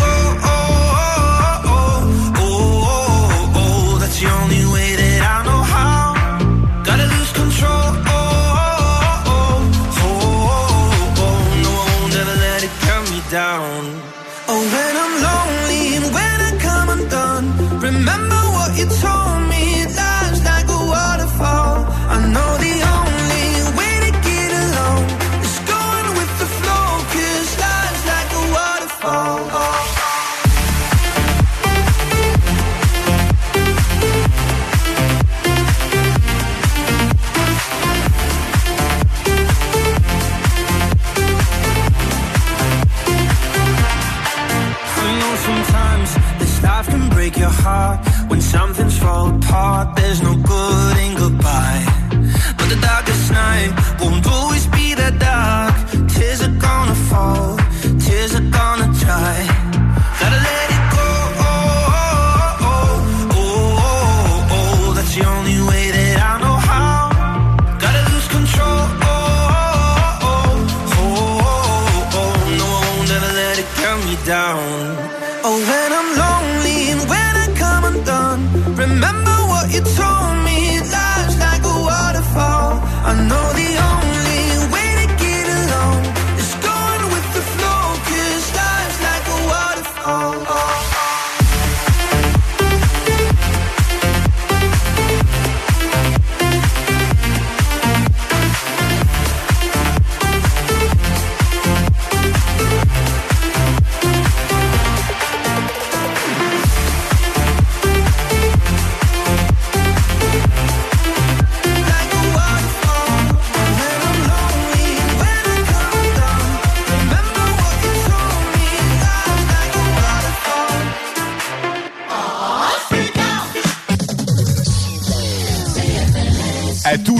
Down. heart, there's no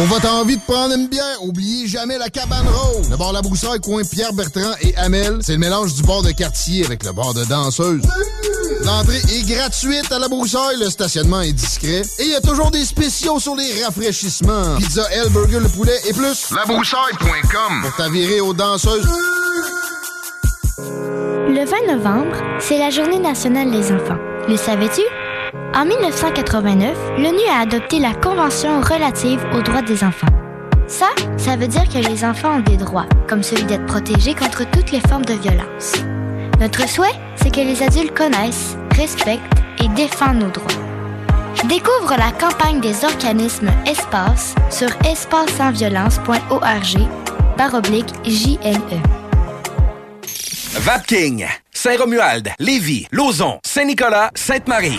Pour votre envie de prendre une bière, oubliez jamais la cabane rose. Le bar La Broussaille, coin Pierre Bertrand et Amel, c'est le mélange du bar de quartier avec le bar de danseuse. L'entrée est gratuite à La Broussaille, le stationnement est discret et il y a toujours des spéciaux sur les rafraîchissements. Pizza, L, burger, le poulet et plus. Labroussaille.com Pour t'avirer aux danseuses. Le 20 novembre, c'est la Journée nationale des enfants. Le savais-tu? En 1989, l'ONU a adopté la Convention relative aux droits des enfants. Ça, ça veut dire que les enfants ont des droits, comme celui d'être protégés contre toutes les formes de violence. Notre souhait, c'est que les adultes connaissent, respectent et défendent nos droits. Découvre la campagne des organismes Espace sur espacesansviolence.org par oblique JNE. Vapking, Saint-Romuald, Lévis, Lauson, Saint-Nicolas, Sainte-Marie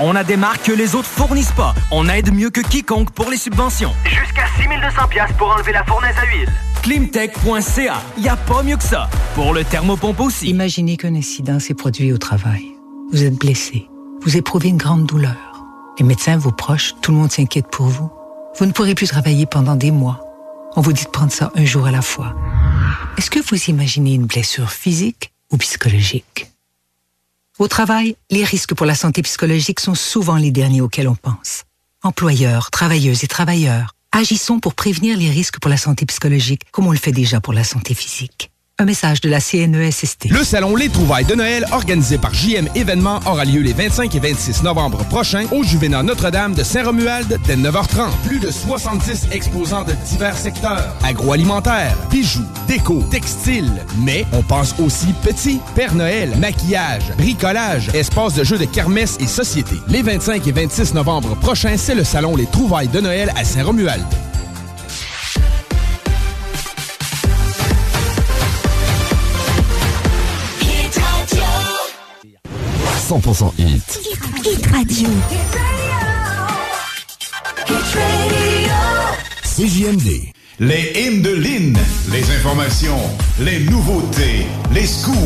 On a des marques que les autres fournissent pas. On aide mieux que quiconque pour les subventions. Jusqu'à 6200 pièces pour enlever la fournaise à huile. Climtech.ca. Y a pas mieux que ça. Pour le thermopompe aussi. Imaginez qu'un incident s'est produit au travail. Vous êtes blessé. Vous éprouvez une grande douleur. Les médecins, vos proches, tout le monde s'inquiète pour vous. Vous ne pourrez plus travailler pendant des mois. On vous dit de prendre ça un jour à la fois. Est-ce que vous imaginez une blessure physique ou psychologique? Au travail, les risques pour la santé psychologique sont souvent les derniers auxquels on pense. Employeurs, travailleuses et travailleurs, agissons pour prévenir les risques pour la santé psychologique comme on le fait déjà pour la santé physique. Un message de la CNESST. Le salon Les Trouvailles de Noël, organisé par JM Événements, aura lieu les 25 et 26 novembre prochains au Juvénat Notre-Dame de Saint-Romuald dès 9h30. Plus de 70 exposants de divers secteurs. Agroalimentaire, bijoux, déco, textile. Mais on pense aussi petit, Père Noël, maquillage, bricolage, espace de jeux de kermesse et société. Les 25 et 26 novembre prochains, c'est le salon Les Trouvailles de Noël à Saint-Romuald. 100% hit. Hit Radio. CJMD. Les hymnes de Lynn, les informations, les nouveautés, les scoops,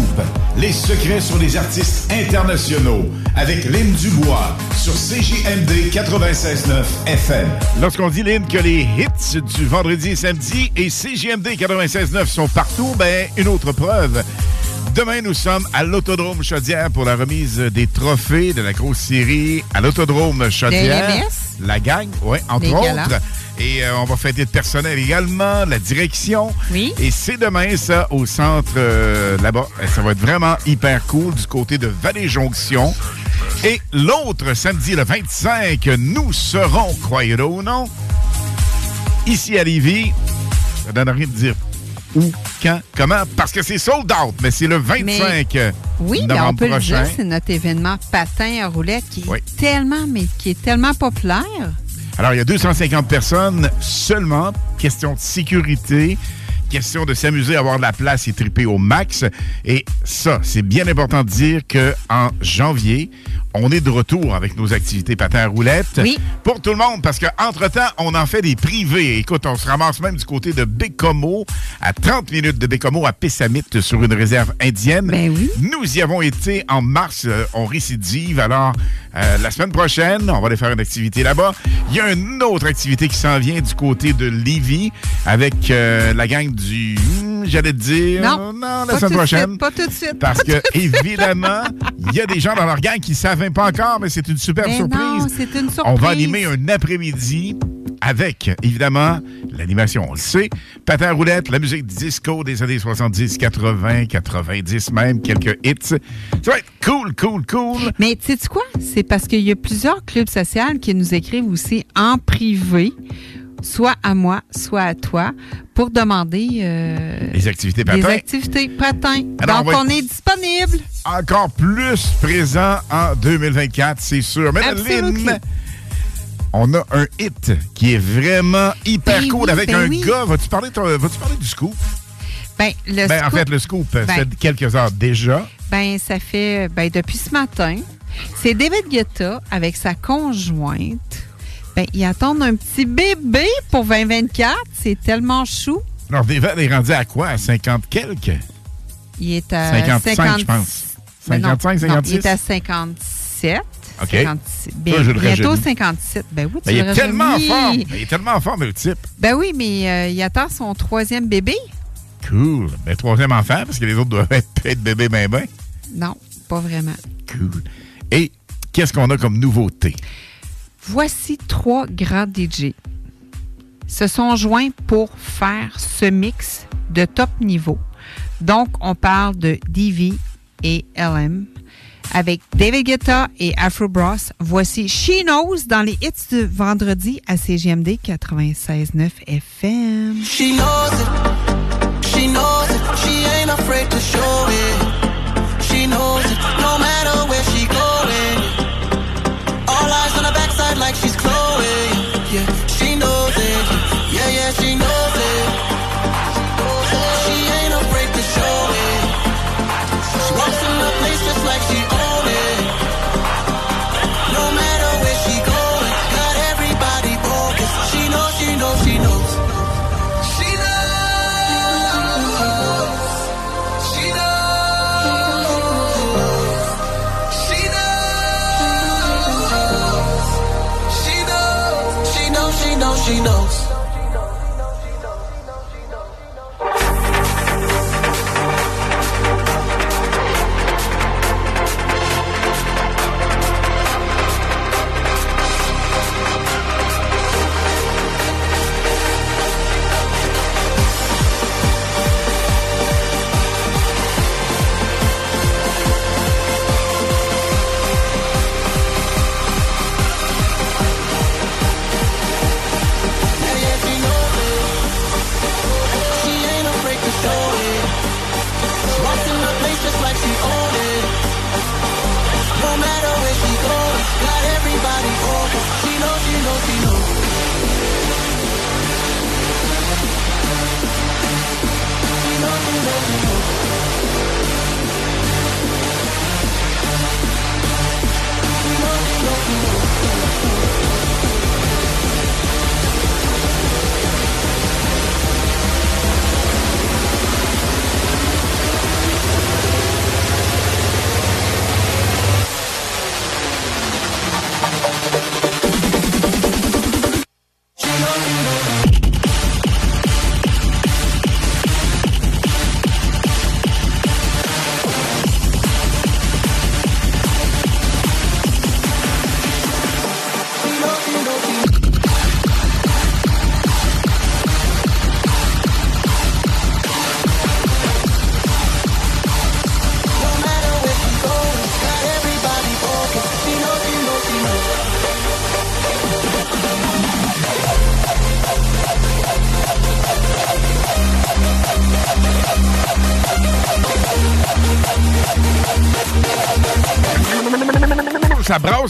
les secrets sur les artistes internationaux avec Lynn Dubois sur CJMD 96.9 FM. Lorsqu'on dit Lynn que les hits du vendredi et samedi et CJMD 96.9 sont partout, ben une autre preuve. Demain, nous sommes à l'Autodrome Chaudière pour la remise des trophées de la grosse série à l'Autodrome Chaudière. La gang, oui, entre Les autres. galas. Et euh, on va fêter le personnel également, la direction. Oui. Et c'est demain, ça, au centre euh, là-bas. Ça va être vraiment hyper cool du côté de Vallée-Jonction. Et l'autre, samedi le 25, nous serons, croyez-le ou non, ici à Lévis. Ça donne rien de dire où, quand, comment, parce que c'est sold out, mais c'est le 25 Oui, mais on peut le dire, c'est notre événement patin à roulette qui est tellement, mais qui est tellement populaire. Alors, il y a 250 personnes seulement. Question de sécurité, question de s'amuser, avoir de la place et triper au max. Et ça, c'est bien important de dire qu'en janvier, on est de retour avec nos activités patins à roulettes. Oui. Pour tout le monde, parce qu'entre-temps, on en fait des privés. Écoute, on se ramasse même du côté de Bécomo, à 30 minutes de Bécomo, à Pessamit, sur une réserve indienne. Ben oui. Nous y avons été en mars. euh, on récidive. Alors, euh, la semaine prochaine, on va aller faire une activité là-bas. Il y a une autre activité qui s'en vient du côté de Lévis avec euh, la gang du... hmm, J'allais te dire... Non, la pas semaine prochaine. suite, pas tout de suite. Parce que, évidemment, il y a des gens dans leur gang qui ne savent même pas encore, mais c'est une superbe Mais surprise. non, c'est une On va surprise. animer un après-midi avec, évidemment, l'animation, on le sait, patin à roulette, la musique disco des années 70, 80, 90 même, quelques hits. Ça va être cool, cool, cool. Mais tu sais quoi? C'est parce qu'il y a plusieurs clubs sociaux qui nous écrivent aussi en privé, soit à moi, soit à toi, pour demander euh, Les activités patins. activités patins. Alors, Donc, on est disponible. Encore plus présent en 2024, c'est sûr. Madeline, Absolument. On a un hit qui est vraiment hyper Ben cool oui, avec ben un oui. gars. Vas-tu parler, vas-tu parler du scoop? Ben, le Ben, en fait, le scoop, euh, Ben. c'est quelques heures déjà. Ben, ça fait ben, depuis ce matin. C'est David Guetta avec sa conjointe. Ben, ils attendent un petit bébé pour 2024. C'est tellement chou. Alors, David est rendu à quoi? À 50 quelques? Il est à 55, 50 je pense. Ben non, 55, non, 56? il est à 57. OK. 56. Ben, Ça, je le bientôt rajeunis. 57. Ben oui, tu Ben, il est tellement rajeunis. fort. Ben, il est tellement fort, mais le type. Ben oui, mais euh, il attend son troisième bébé. Cool. Ben, troisième enfant, parce que les autres doivent être, être bébés ben ben. Non, pas vraiment. Cool. Et qu'est-ce qu'on a comme nouveauté? Voici trois grands DJ. Se sont joints pour faire ce mix de top niveau. Donc, on parle de DV et LM. Avec David Guetta et Afro Bros, voici She Knows dans les hits de vendredi à CGMD 96.9 FM. She knows it. She knows it. She ain't afraid to show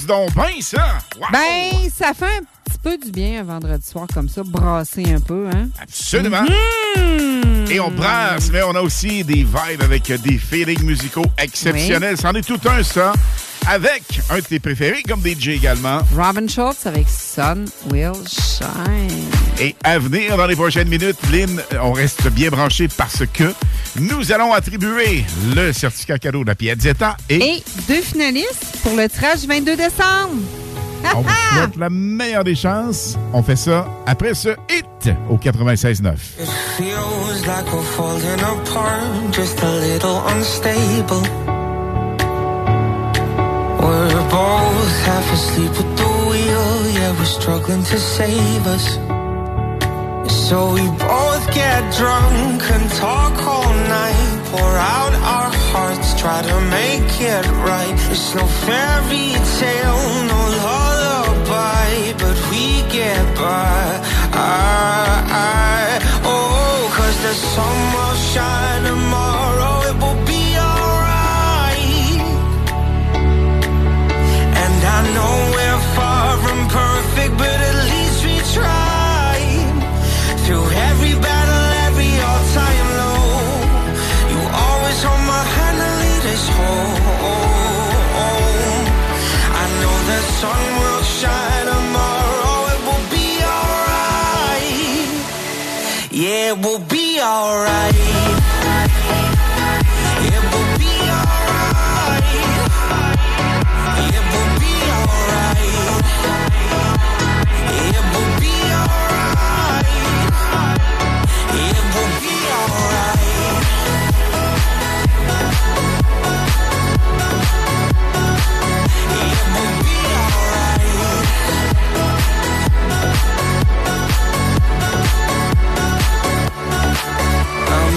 donc bien, ça! Wow! Ben, ça fait un petit peu du bien un vendredi soir comme ça, brasser un peu, hein? Absolument. Mhm. Et on brasse, mais on a aussi des vibes avec des feelings musicaux exceptionnels. C'en est tout un, ça. Avec un de tes préférés comme DJ également. Robin Schultz avec Sun Will Shine. Et à venir dans les prochaines minutes, Lynn, on reste bien branché parce que nous allons attribuer le certificat cadeau de la Piazzetta et, Et deux finalistes pour le tirage du 22 décembre. on vous souhaite la meilleure des chances. On fait ça après ce hit au 96.9. It feels like we're falling apart, just a little unstable. We're both half asleep at the wheel, yeah, we're struggling to save us. So we both get drunk and talk all night, pour out our hearts, try to make it right. It's no fairy tale, no lullaby, but we get by. I, I, oh, cause the sun will shine tomorrow, it will be alright. And I know we're far from perfect, but Through every battle, every all-time low, you always hold my hand and lead us home. I know the sun will shine tomorrow, it will be alright. Yeah, it will be alright. It will be alright. It will be alright.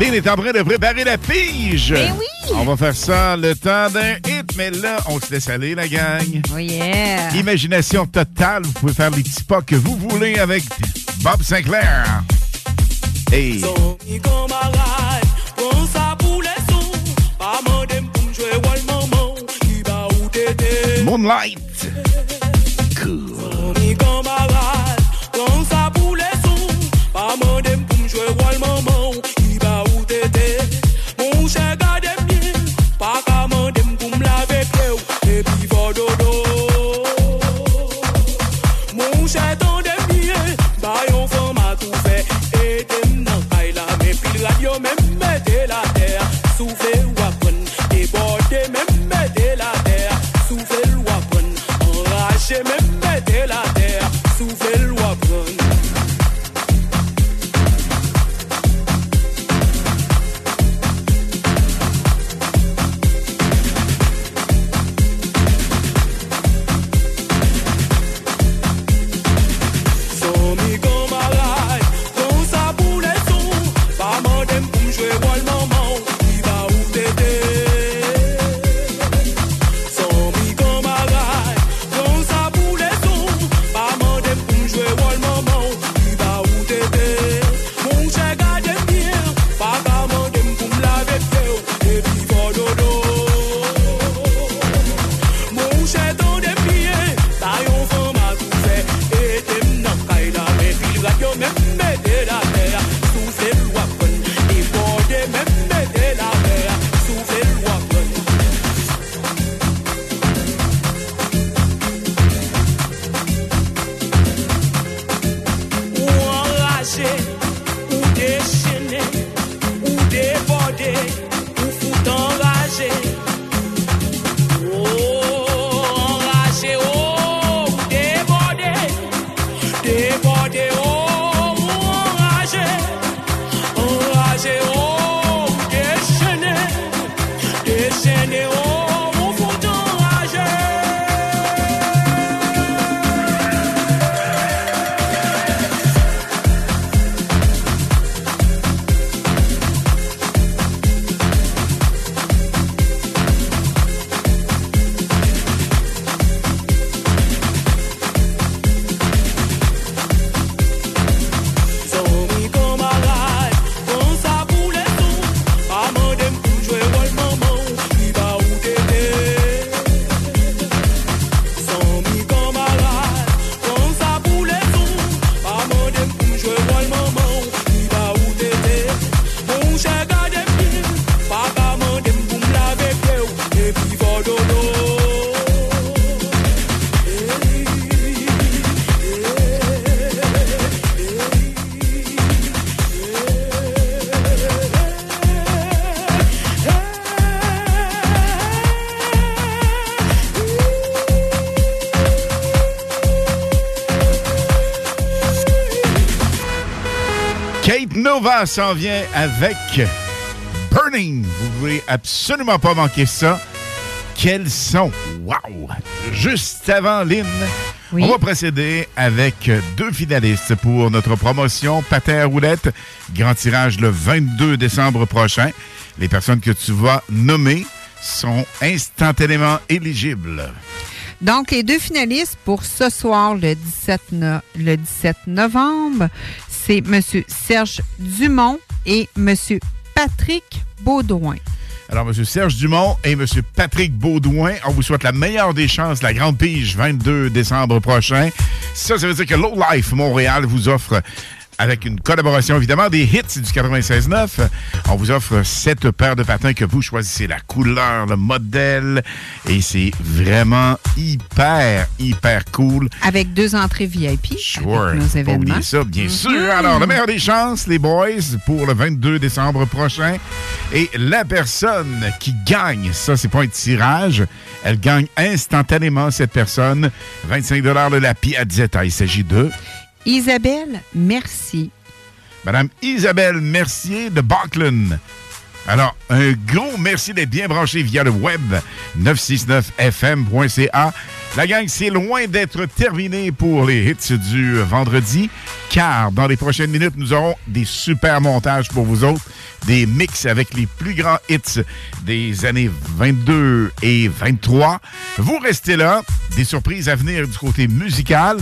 Lynn est en train de préparer la pige. Ben oui! On va faire ça le temps d'un hit, mais là, on se laisse aller, la gang. Oh yeah! Imagination totale, vous pouvez faire les petits pas que vous voulez avec Bob Sinclair. Hey! Sonny tela Nova s'en vient avec Burning. Vous voulez absolument pas manquer ça. Quels sont? Wow! Juste avant Lynn, on va procéder avec deux finalistes pour notre promotion Patin à roulette. Grand tirage le 22 décembre prochain. Les personnes que tu vas nommer sont instantanément éligibles. Donc, les deux finalistes pour ce soir, le 17, no- le 17 novembre, c'est M. Serge Dumont et M. Patrick Baudouin. Alors, M. Serge Dumont et M. Patrick Baudouin, on vous souhaite la meilleure des chances, la Grande Pige, 22 décembre prochain. Ça, ça veut dire que Low Life Montréal vous offre, avec une collaboration évidemment, des hits du 96.9. On vous offre cette paire de patins que vous choisissez, la couleur, le modèle, et c'est vraiment hyper, hyper cool. Avec deux entrées VIP Sure. avec nos événements. ça, bien sûr. Mhm. Alors, le meilleur des chances, les boys, pour le 22 décembre prochain. Et la personne qui gagne, ça, c'est pas un tirage, elle gagne instantanément, cette personne, 25 de la Piazzetta. Il s'agit de Isabelle, merci. Madame Isabelle Mercier de Bachlen. Alors, un gros merci d'être bien branché via le web 969fm.ca. La gang, c'est loin d'être terminé pour les hits du vendredi, car dans les prochaines minutes, nous aurons des super montages pour vous autres, des mix avec les plus grands hits des années 22 et 23. Vous restez là, des surprises à venir du côté musical.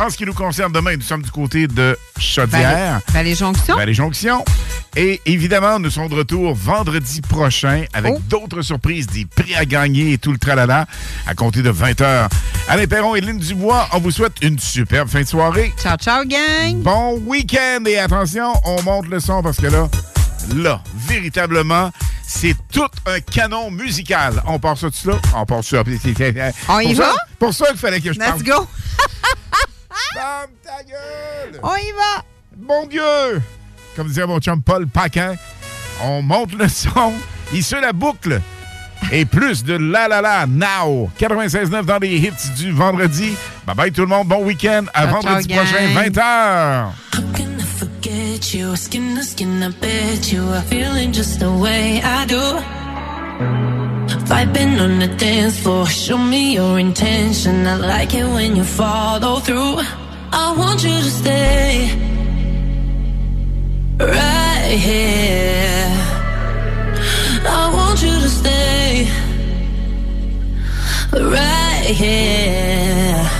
En ce qui nous concerne, demain, nous sommes du côté de Chaudière. Vallée, Vallée Jonction. Valley Jonction. Et évidemment, nous serons de retour vendredi prochain avec d'autres surprises, des prix à gagner et tout le tralala à compter de 20h. Alain Perron et Lynn Dubois, on vous souhaite une superbe fin de soirée. Ciao, ciao, gang! Bon week-end et attention, on monte le son parce que là, là, véritablement, c'est tout un canon musical. On part ça tout ça? On part ça. On y ça- va? Pour ça qu'il fallait que je parle. Let's go! Ferme ta gueule! On y va! Bon Dieu! Comme disait mon chum Paul Paquin, on monte le son, il se la boucle. Et plus de la la la now. 96.9 dans les hits du vendredi. Bye bye tout le monde, bon week-end. À Ciao, vendredi ciao, prochain, gang. 20h. Forget you, skin to skin, I bet you are feeling just the way I do. Vibing on the dance floor, show me your intention. I like it when you follow through. I want you to stay right here. I want you to stay right here.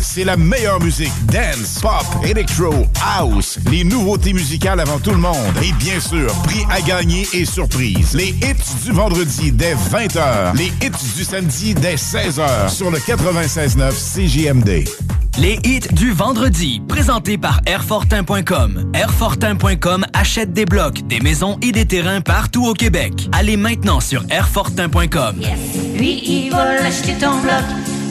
c'est la meilleure musique. Dance, pop, electro, house. Les nouveautés musicales avant tout le monde. Et bien sûr, prix à gagner et surprise. Les hits du vendredi dès 20h. Les hits du samedi dès 16h sur le 96.9 CJMD. Les hits du vendredi, présentés par Airfortin.com. Airfortin.com achète des blocs, des maisons et des terrains partout au Québec. Allez maintenant sur Airfortin.com. Lui, il va l'acheter ton bloc.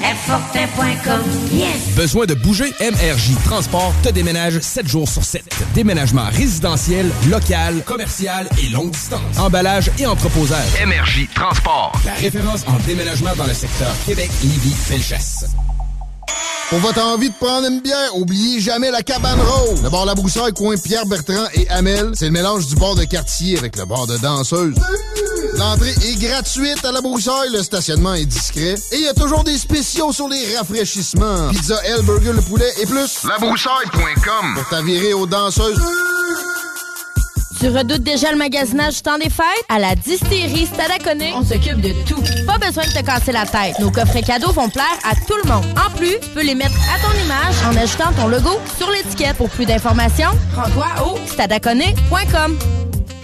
Airfortin.com. Yes! Besoin de bouger? MRJ Transport te déménage 7 jours sur 7. Déménagement résidentiel, local, commercial et longue distance. Emballage et entreposage. MRJ Transport. La référence en déménagement dans le secteur Québec, Lévis, Felchasse. Pour votre envie de prendre une bière, oubliez jamais la cabane rose. Le bar La Broussaille, coin Pierre Bertrand et Amel, c'est le mélange du bar de quartier avec le bar de danseuse. L'entrée est gratuite à La Broussaille, le stationnement est discret et il y a toujours des spéciaux sur les rafraîchissements. Pizza, L, burger, le poulet et plus. Labroussaille.com pour t'avirer aux danseuses. Tu redoutes déjà le magasinage du temps des fêtes? À la distillerie Stadaconé, on s'occupe de tout. Pas besoin de te casser la tête. Nos coffrets cadeaux vont plaire à tout le monde. En plus, tu peux les mettre à ton image en ajoutant ton logo sur l'étiquette. Pour plus d'informations, rends-toi au stadaconé.com.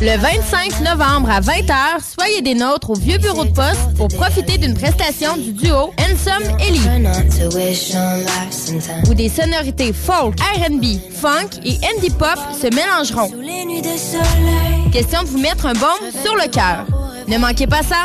Le 25 novembre à 20h, soyez des nôtres au vieux bureau de poste pour profiter d'une prestation du duo Ensom Ellie. Où des sonorités folk, R&B, funk et indie pop se mélangeront. Question de vous mettre un baume sur le cœur. Ne manquez pas ça.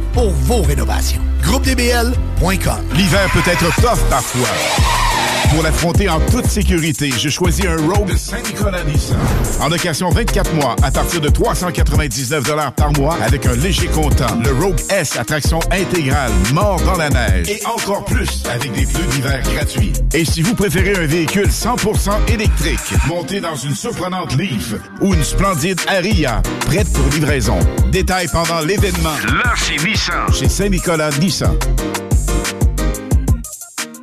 pour vos rénovations. GroupeDBL.com L'hiver peut être tough parfois. Pour l'affronter en toute sécurité, j'ai choisi un Rogue Saint-Nicolas Nissan. En location 24 mois à partir de 399 par mois avec un léger comptant. Le Rogue S à traction intégrale, mort dans la neige. Et encore plus avec des pneus d'hiver gratuits. Et si vous préférez un véhicule 100% électrique, monté dans une surprenante Leaf ou une splendide Aria, prête pour livraison. Détails pendant l'événement. Là, c'est Nissan. Chez Saint-Nicolas Nissan.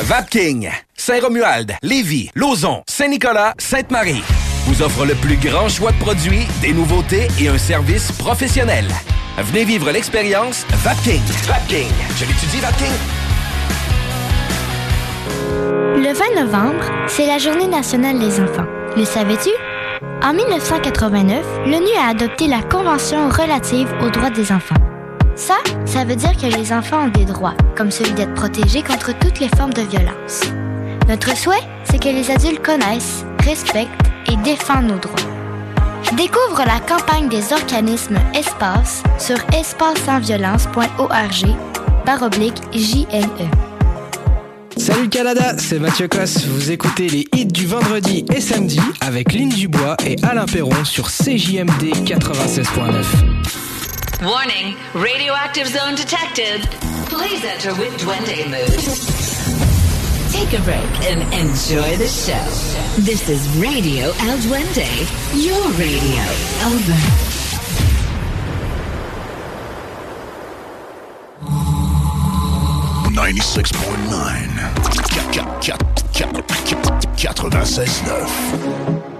Vapking, Saint-Romuald, Lévis, Lauson, Saint-Nicolas, Sainte-Marie vous offre le plus grand choix de produits, des nouveautés et un service professionnel. Venez vivre l'expérience Vapking. Vapking. Je l'étudie, Vapking. Le 20 novembre, c'est la Journée nationale des enfants. Le savais-tu? En 1989, l'ONU a adopté la Convention relative aux droits des enfants. Ça, ça veut dire que les enfants ont des droits, comme celui d'être protégés contre toutes les formes de violence. Notre souhait, c'est que les adultes connaissent, respectent et défendent nos droits. Découvre la campagne des organismes Espace sur espacesansviolence.org par oblique JNE. Salut Canada, c'est Mathieu Cosse. Vous écoutez les hits du vendredi et samedi avec Lynn Dubois et Alain Perron sur CJMD 96.9. Warning, radioactive zone detected. Please enter with Duende mood. Take a break and enjoy the show. This is Radio El Duende, your radio. Over. 96.9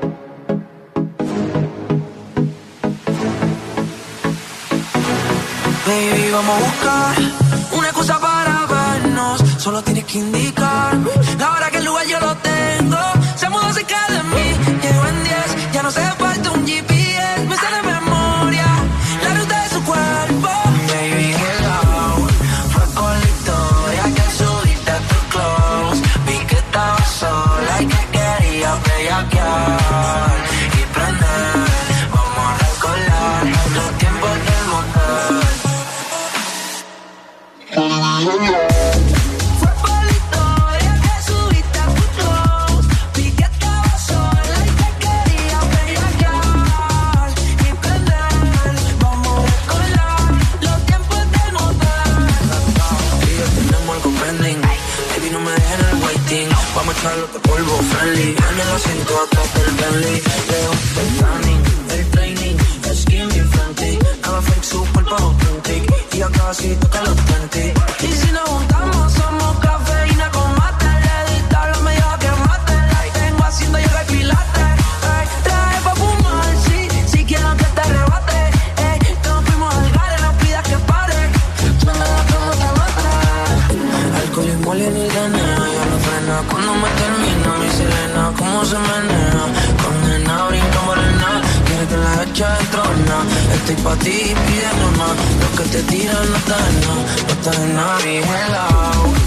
Baby, vamos a buscar una excusa para vernos. Solo tienes que indicarme la hora que el lugar yo lo tengo. Se mudó cerca de Camino sin cotas del Bentley. Leo el el training, el skin Nada su Y acá sí toca los 20 Estoy pa' ti, pide nomás. Lo que te tiran no está en nada. No está en nada.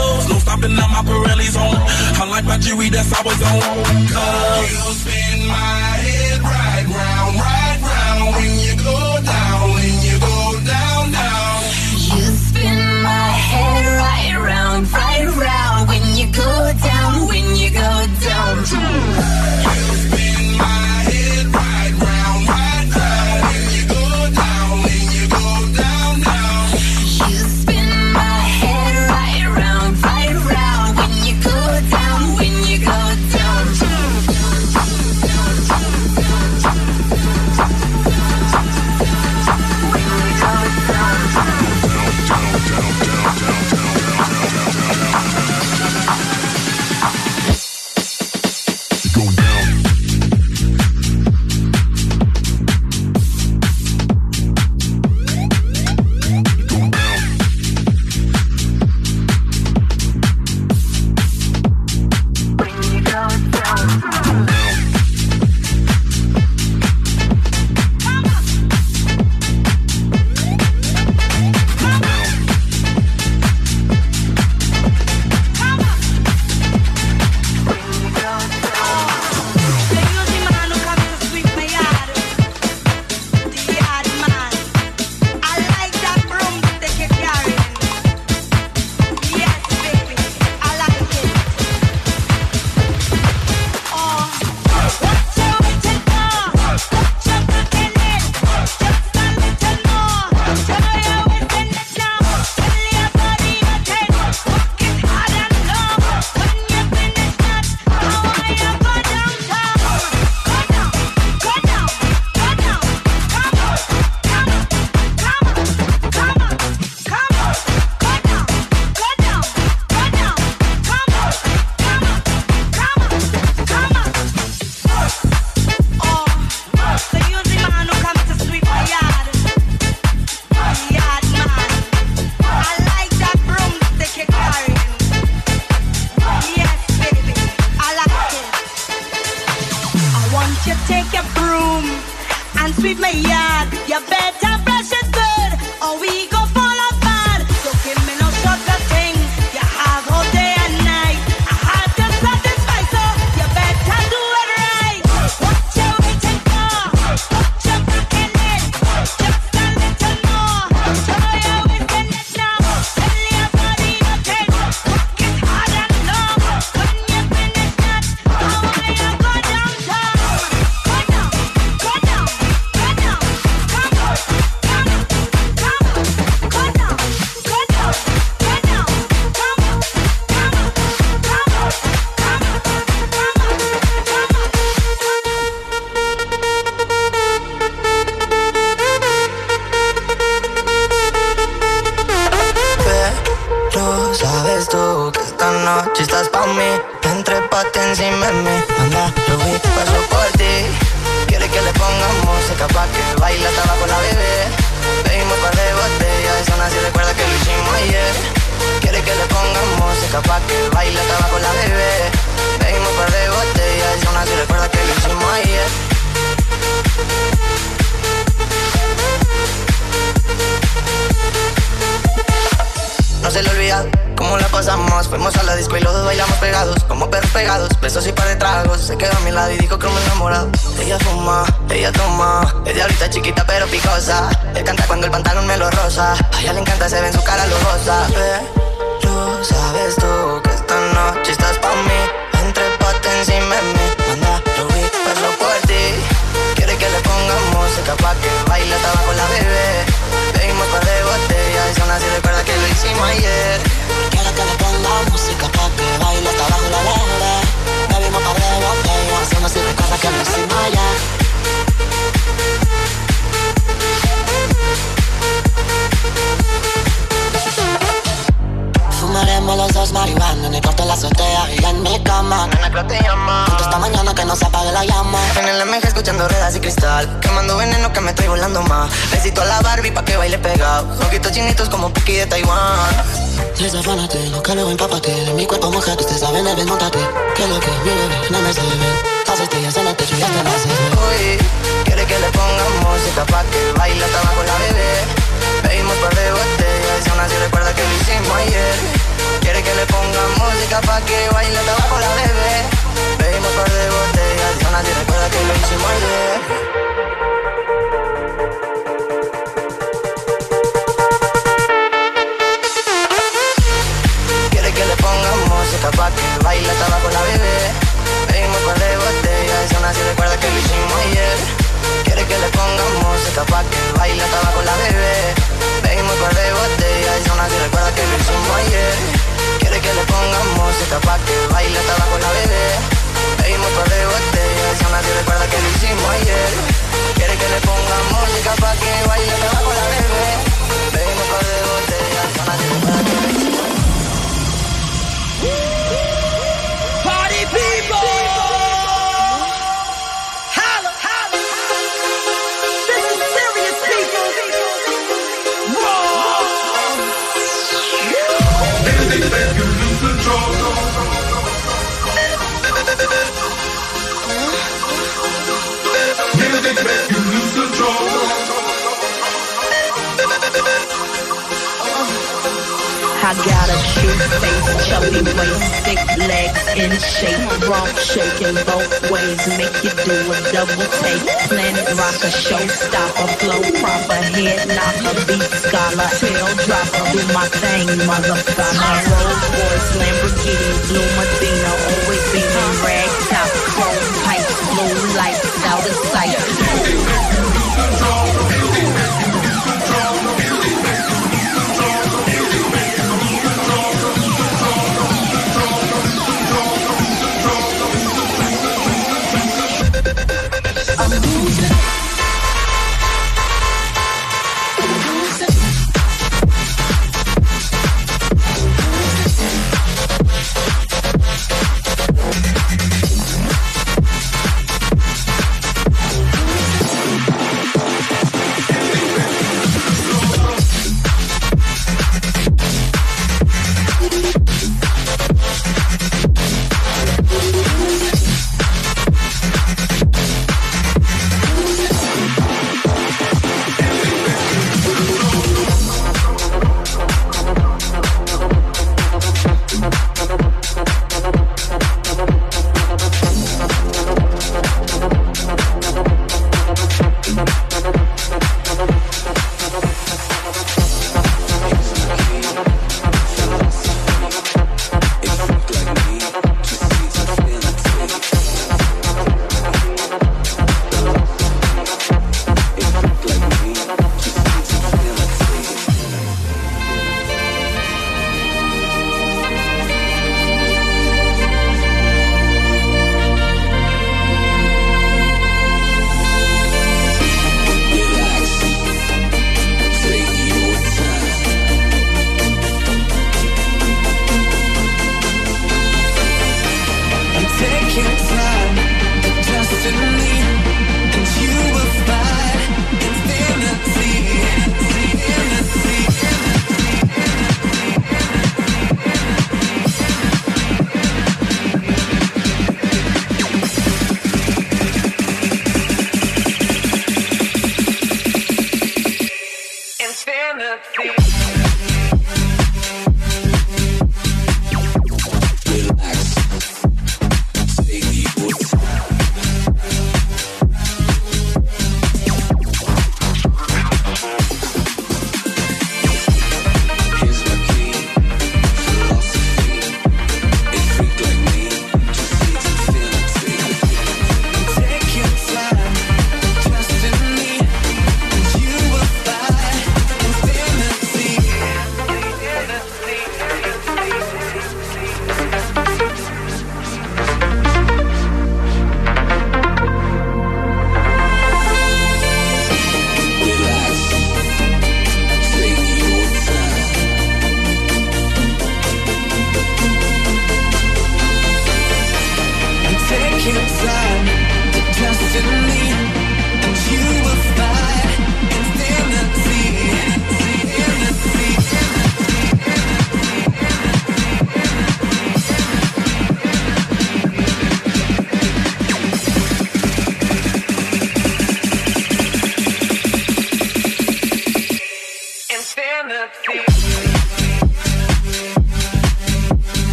clothes. No stopping my Pirelli's on. I like my jewelry that's always on. Cause you spin my head right round, right round. When you go down, when you go down, down. You spin my head right round, right round. When you go down, when you go down. down.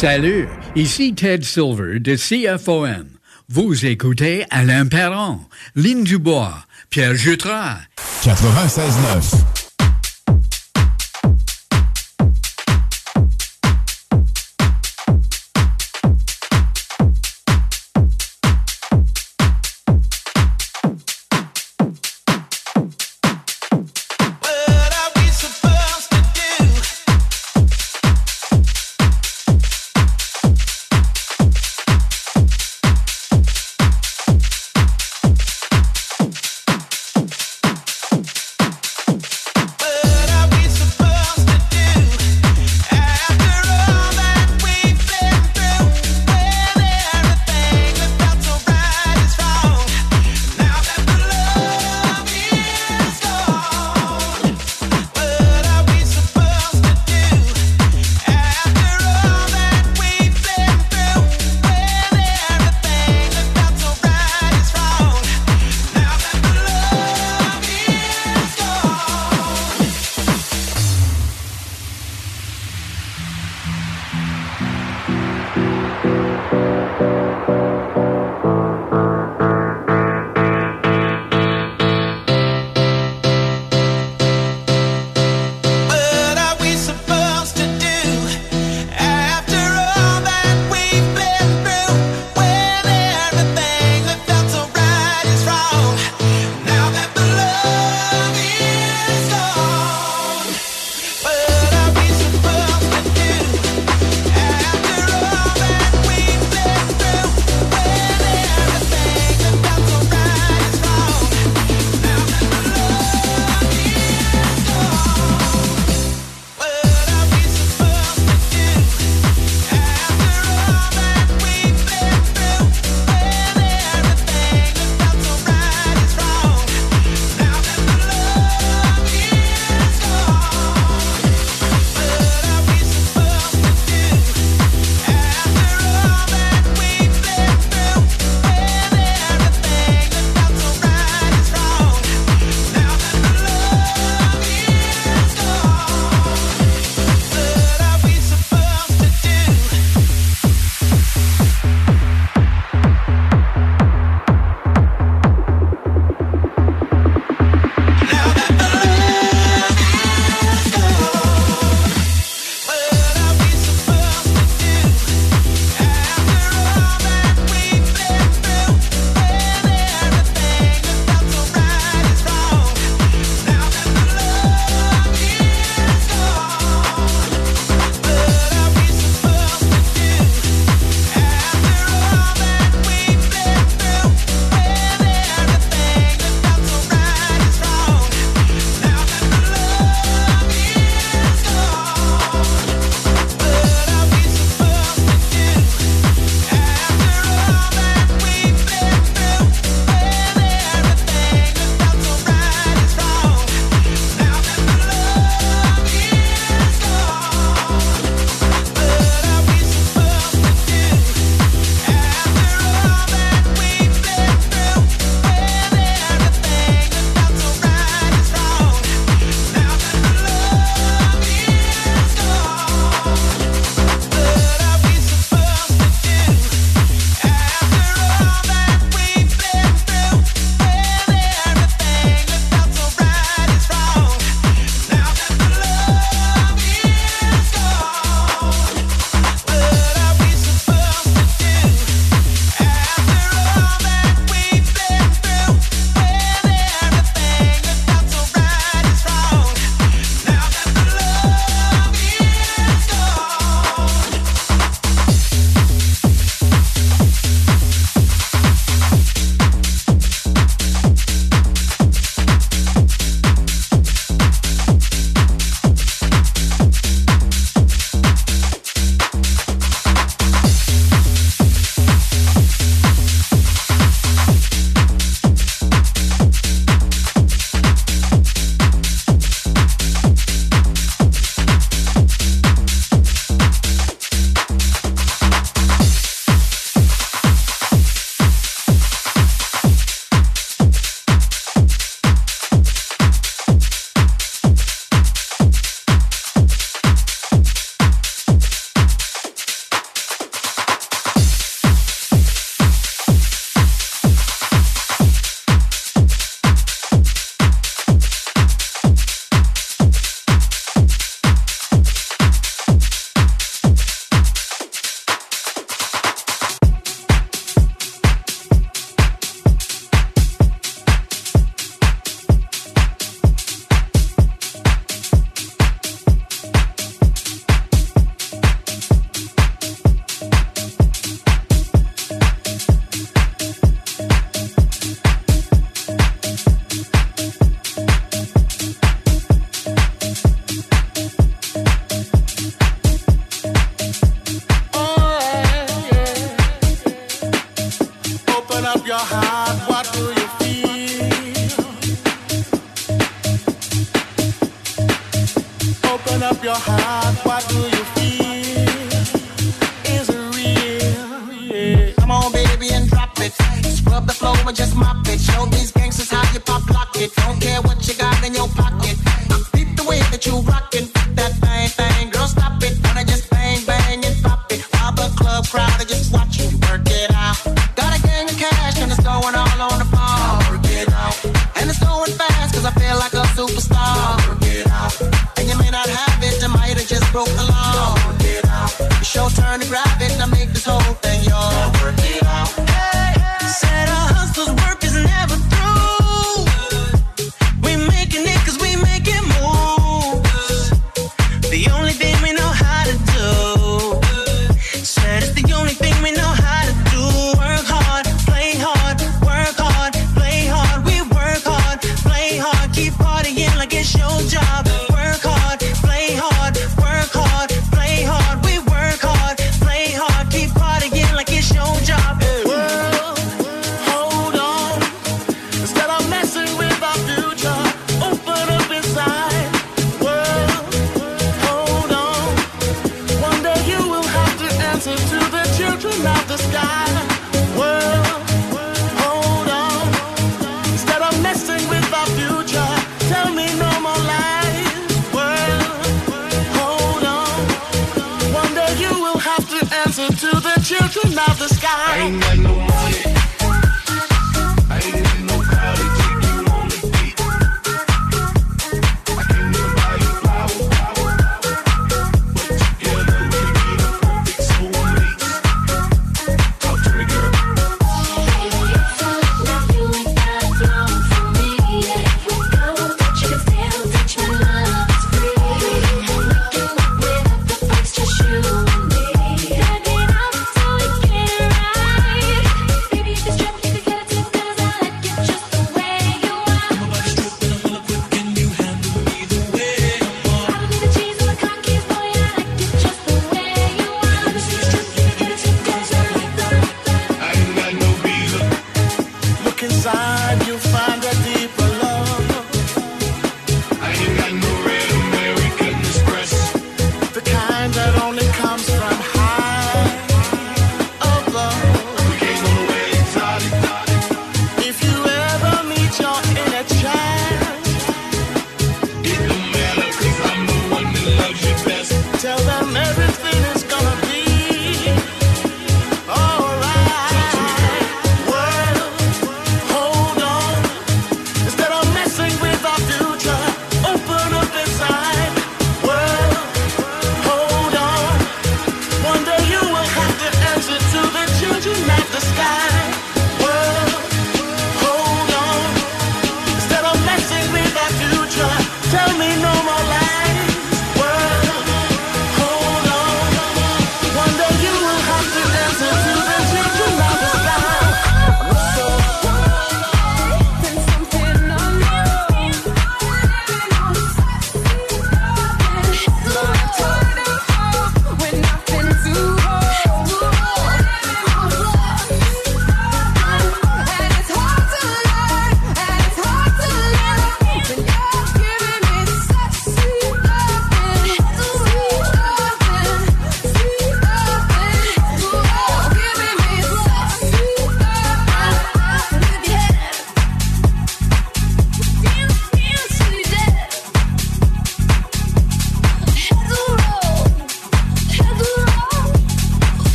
Salut, ici Ted Silver de CFOM. Vous écoutez Alain Perron, Lynn Dubois, Pierre Jutras. 96.9.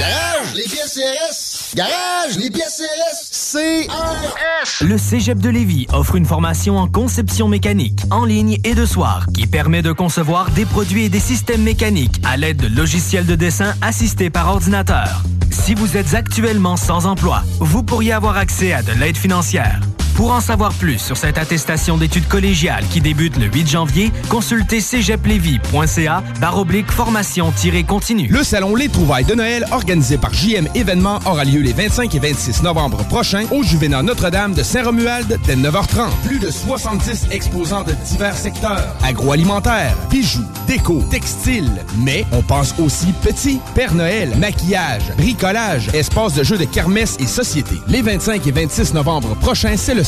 Garage, les pièces CRS. Garage, les pièces CRS. CRS. Le Cégep de Lévis offre une formation en conception mécanique, en ligne et de soir, qui permet de concevoir des produits et des systèmes mécaniques à l'aide de logiciels de dessin assistés par ordinateur. Si vous êtes actuellement sans emploi, vous pourriez avoir accès à de l'aide financière. Pour en savoir plus sur cette attestation d'études collégiales qui débute le 8 janvier, consultez cégeplevy.ca baroblique formation-continue. Le salon Les Trouvailles de Noël, organisé par JM Événements, aura lieu les 25 et 26 novembre prochains au Juvénat Notre-Dame de Saint-Romuald dès 9h30. Plus de 70 exposants de divers secteurs. Agroalimentaire, bijoux, déco, textile. Mais on pense aussi petit. Père Noël, maquillage, bricolage, espace de jeux de kermesse et société. Les 25 et 26 novembre prochains, c'est le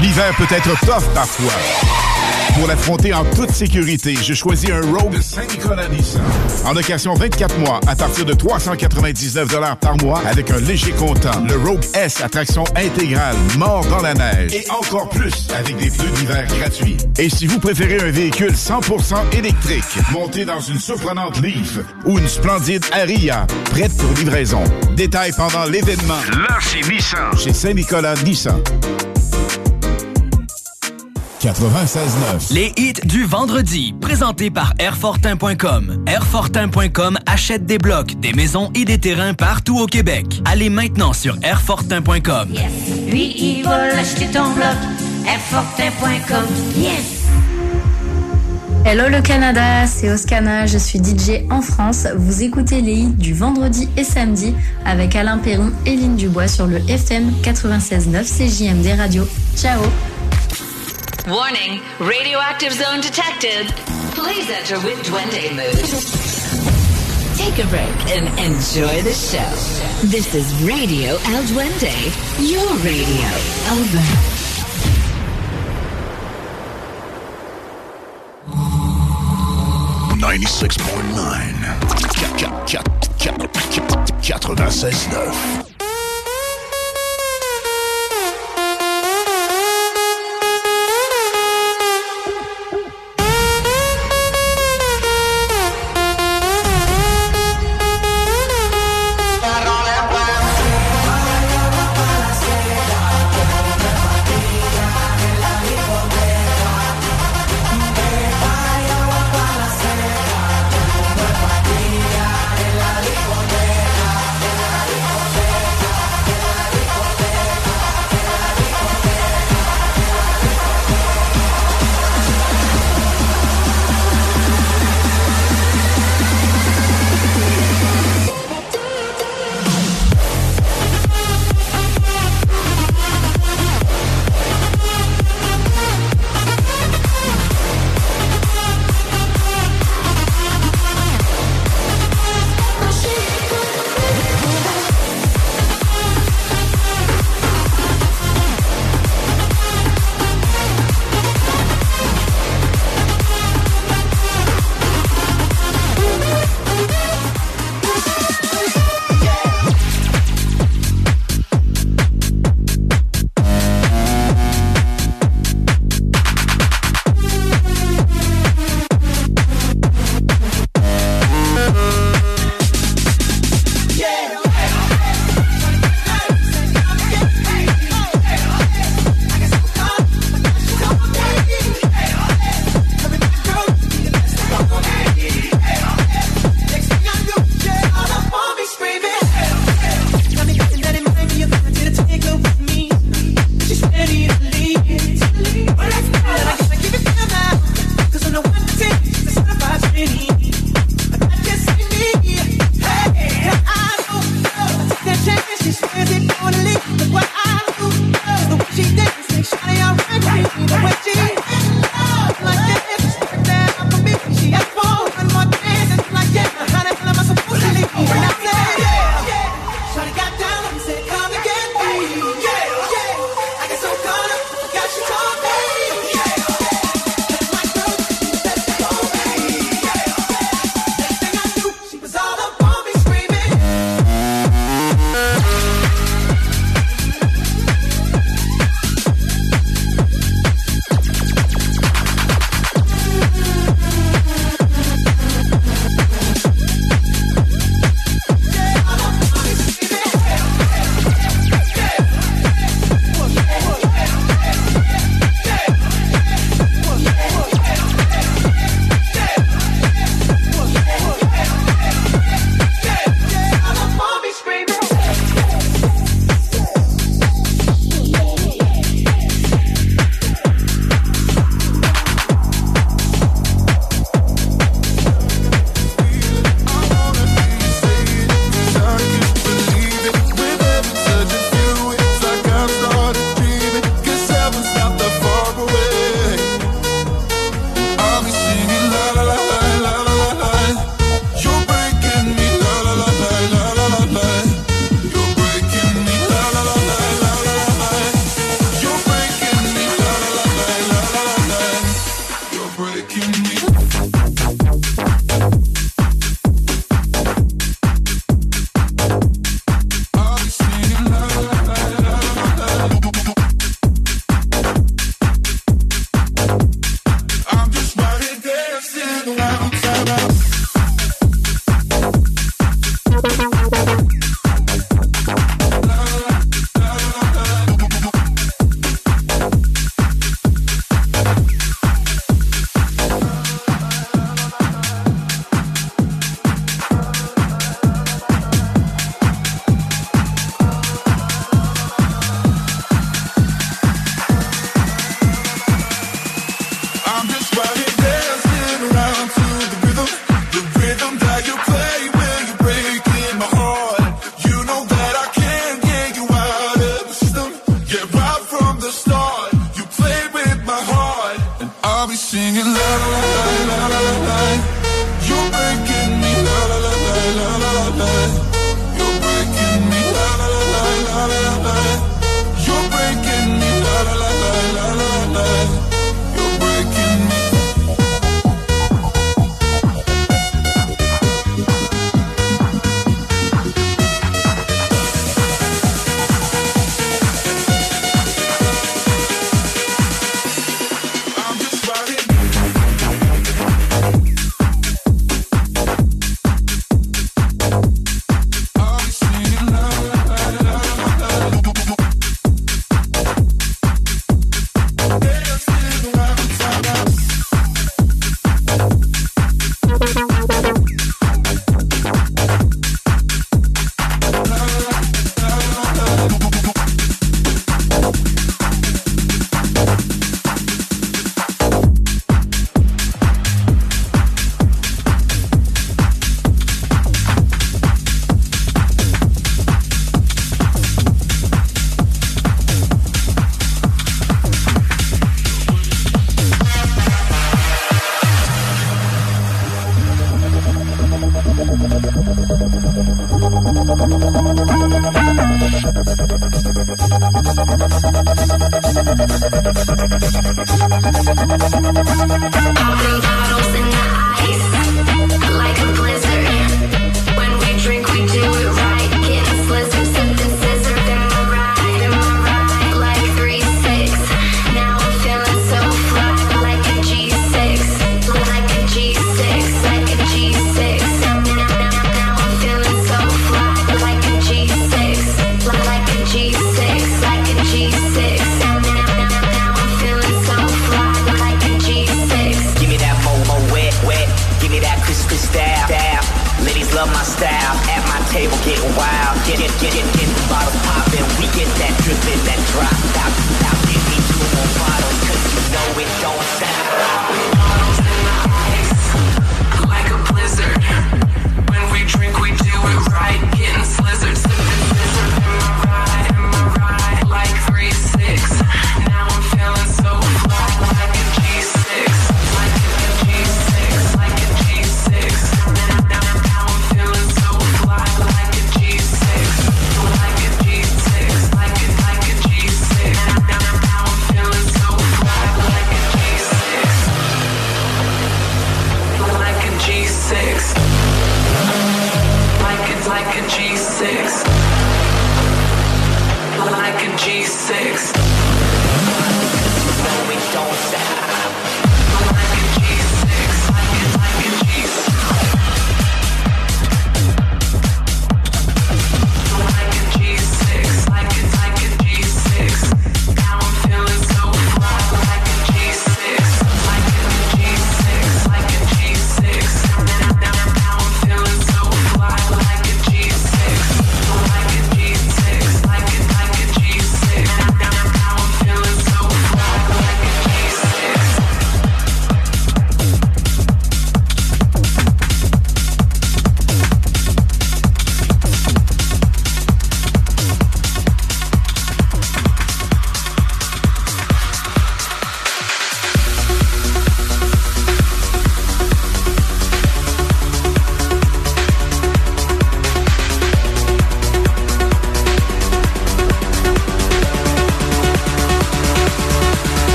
L'hiver peut être tough parfois. Pour l'affronter en toute sécurité, je choisis un Rogue Saint-Nicolas Nissan. En location 24 mois à partir de 399 par mois avec un léger comptant. Le Rogue S à traction intégrale, mort dans la neige. Et encore plus avec des pneus d'hiver gratuits. Et si vous préférez un véhicule 100% électrique, monté dans une surprenante Leaf ou une splendide Aria, prête pour livraison. Détails pendant l'événement. Là, c'est Nissan. Chez Saint-Nicolas Nissan. 96.9. Les hits du vendredi, présentés par Airfortin.com. Airfortin.com achète des blocs, des maisons et des terrains partout au Québec. Allez maintenant sur Airfortin.com. Lui, il va l'acheter ton bloc. Airfortin.com. Yes! Hello le Canada, c'est Oscana, je suis DJ en France. Vous écoutez les hits du vendredi et samedi avec Alain Perron et Lynn Dubois sur le FM 96.9 CJMD Radio. Ciao Warning, radioactive zone detected. Please enter with Duende mood. Take a break and enjoy the show. This is Radio El Duende, your radio. Over. Ninety-six point nine. 96.9 96.9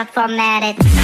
I'm formatted.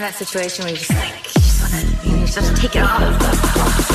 that situation where you just like, you just want to, you just have to take it off.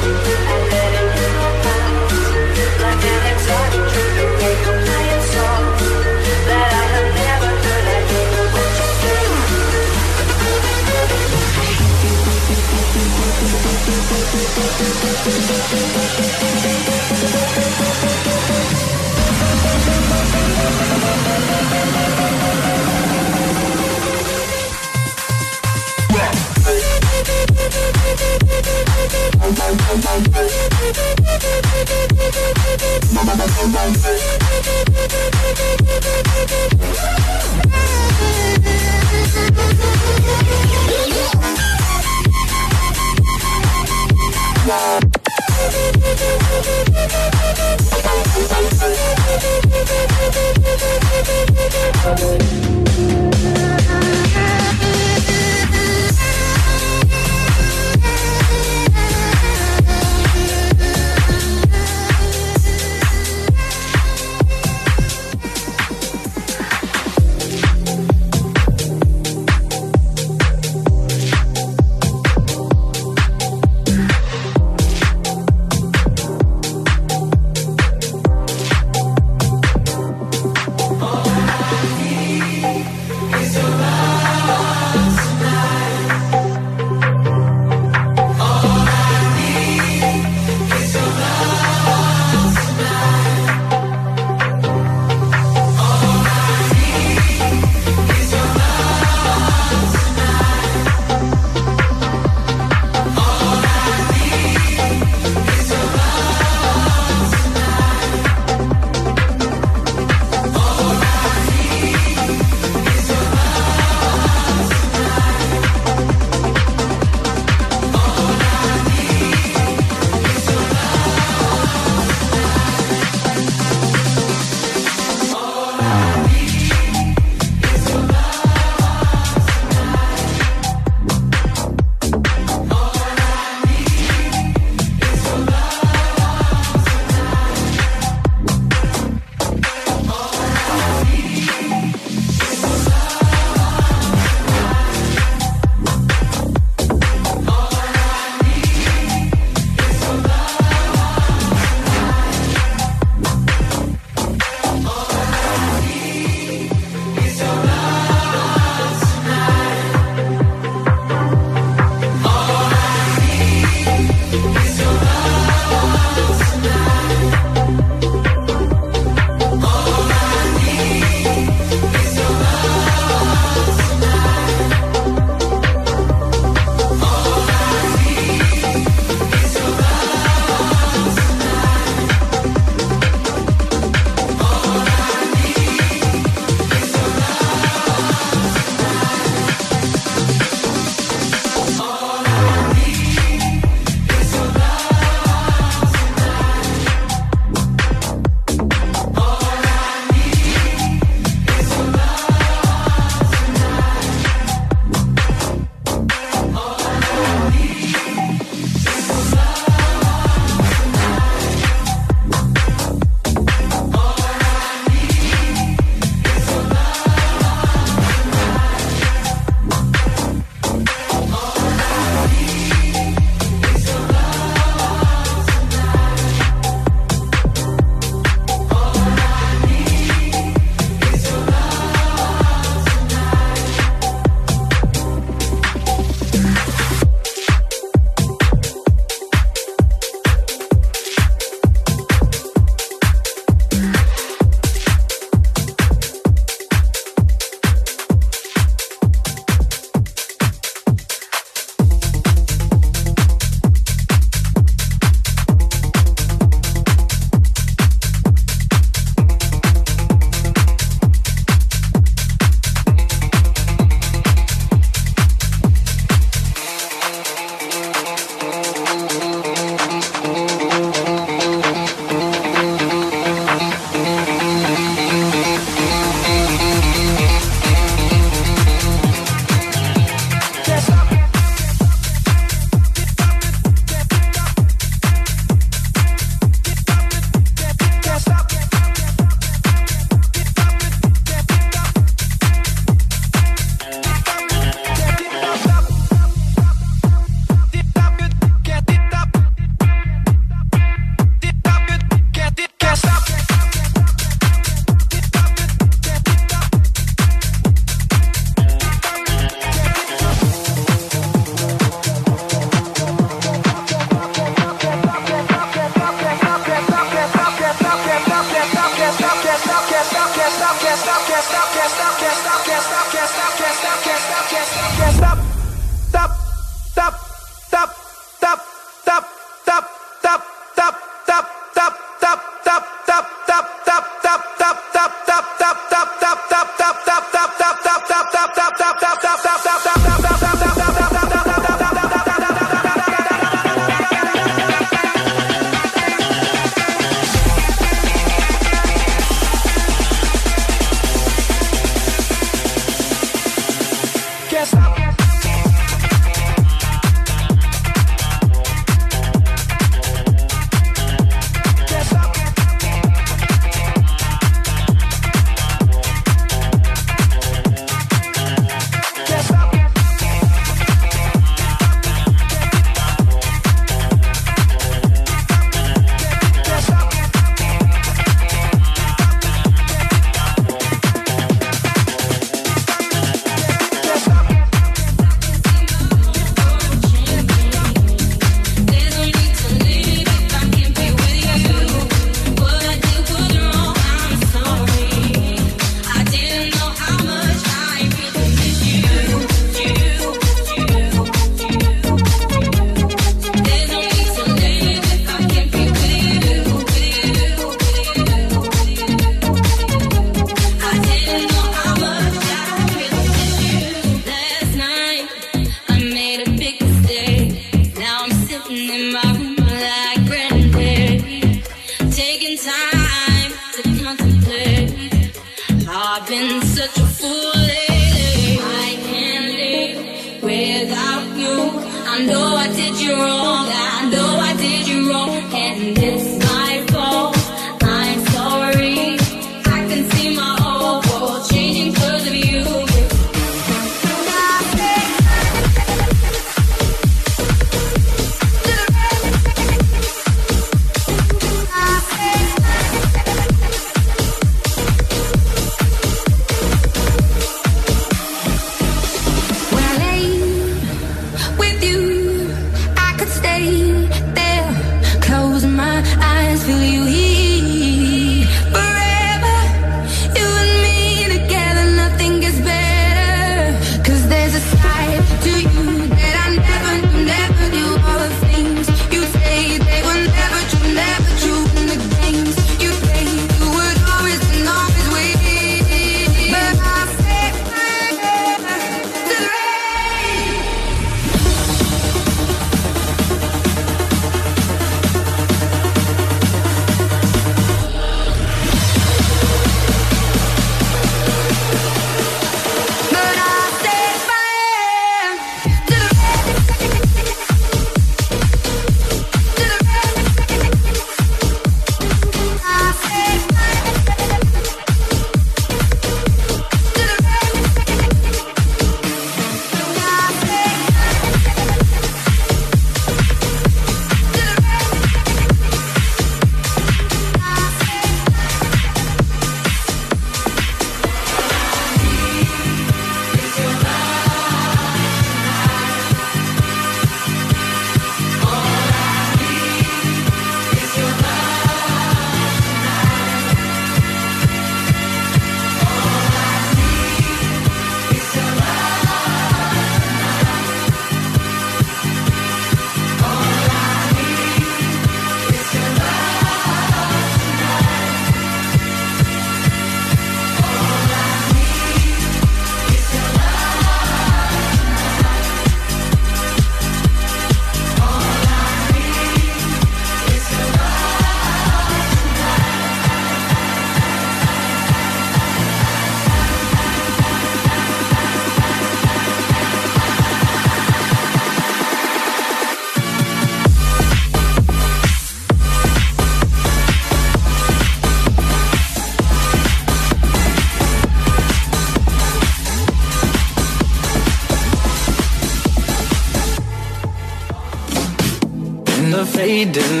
didn't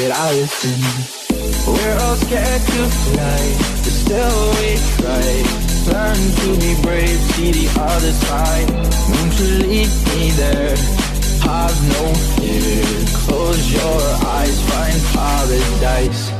did I listen? We're all scared to fly, but still we try. Learn to be brave, see the other side. Won't you lead me there? Have no fear. Close your eyes, find paradise.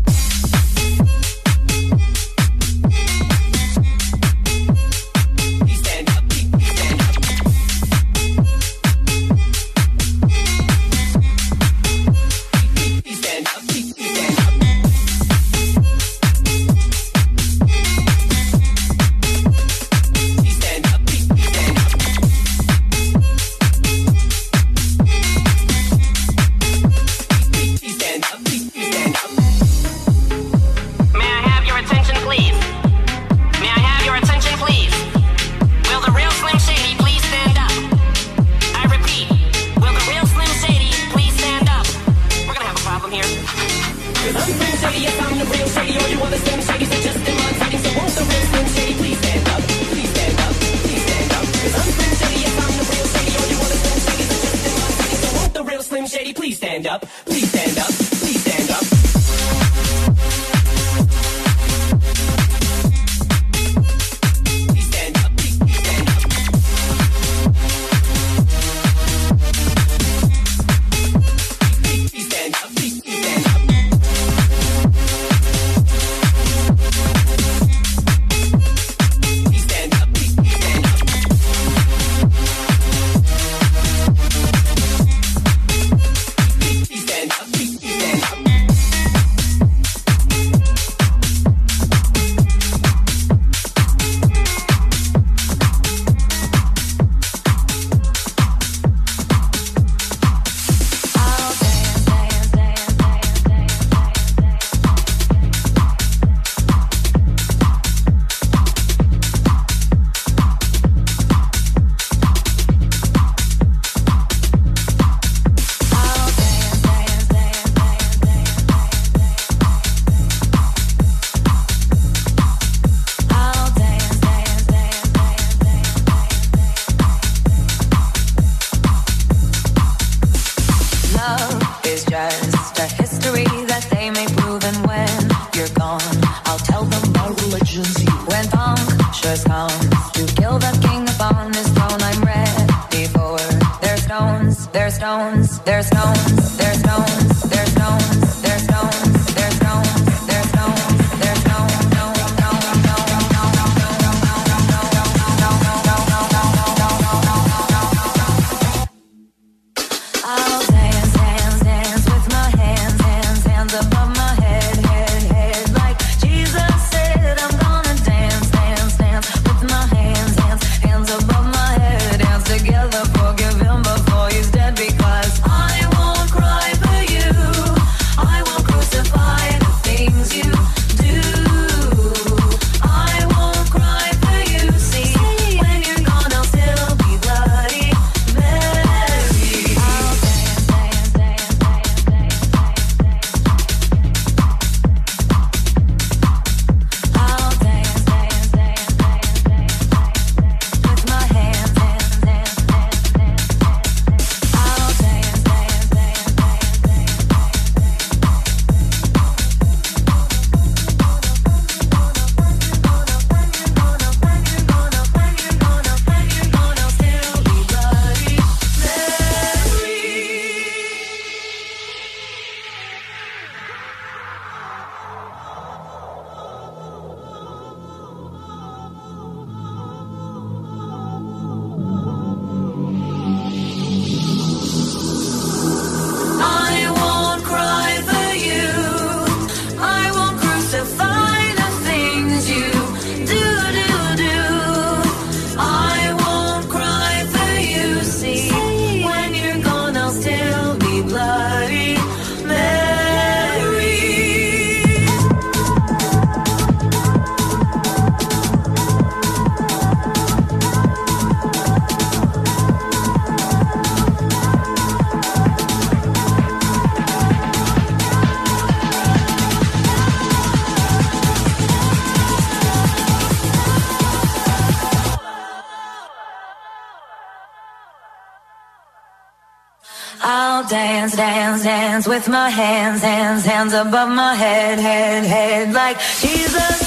hands, hands with my hands, hands, hands above my head, head, head, like Jesus.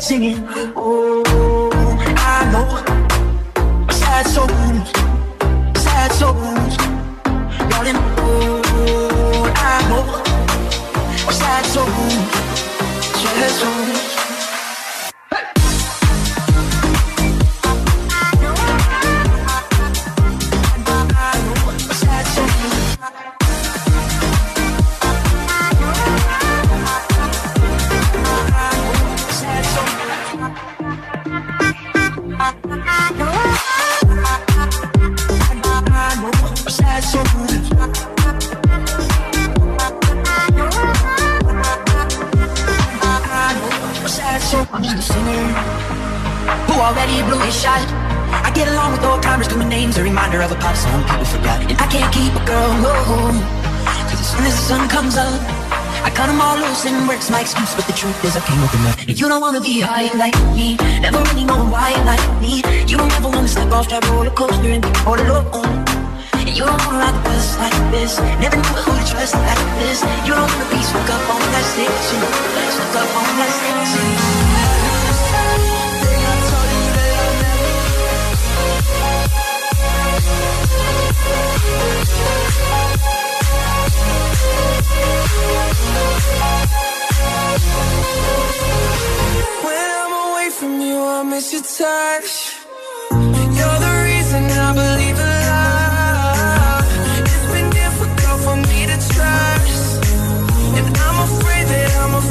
Singing. wanna be high like me. Never really know why like me. You don't ever wanna step off that roller coaster and be all alone. You don't wanna ride the bus like this. Never knew who to trust like this. You don't wanna be stuck up on that station. Stuck up on that station. touch. You're the reason I believe in love. It's been difficult for me to trust. And I'm afraid that I'm a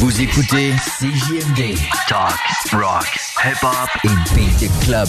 Vous écoutez CJMD, Talk, Rock, Hip Hop et Beat Club.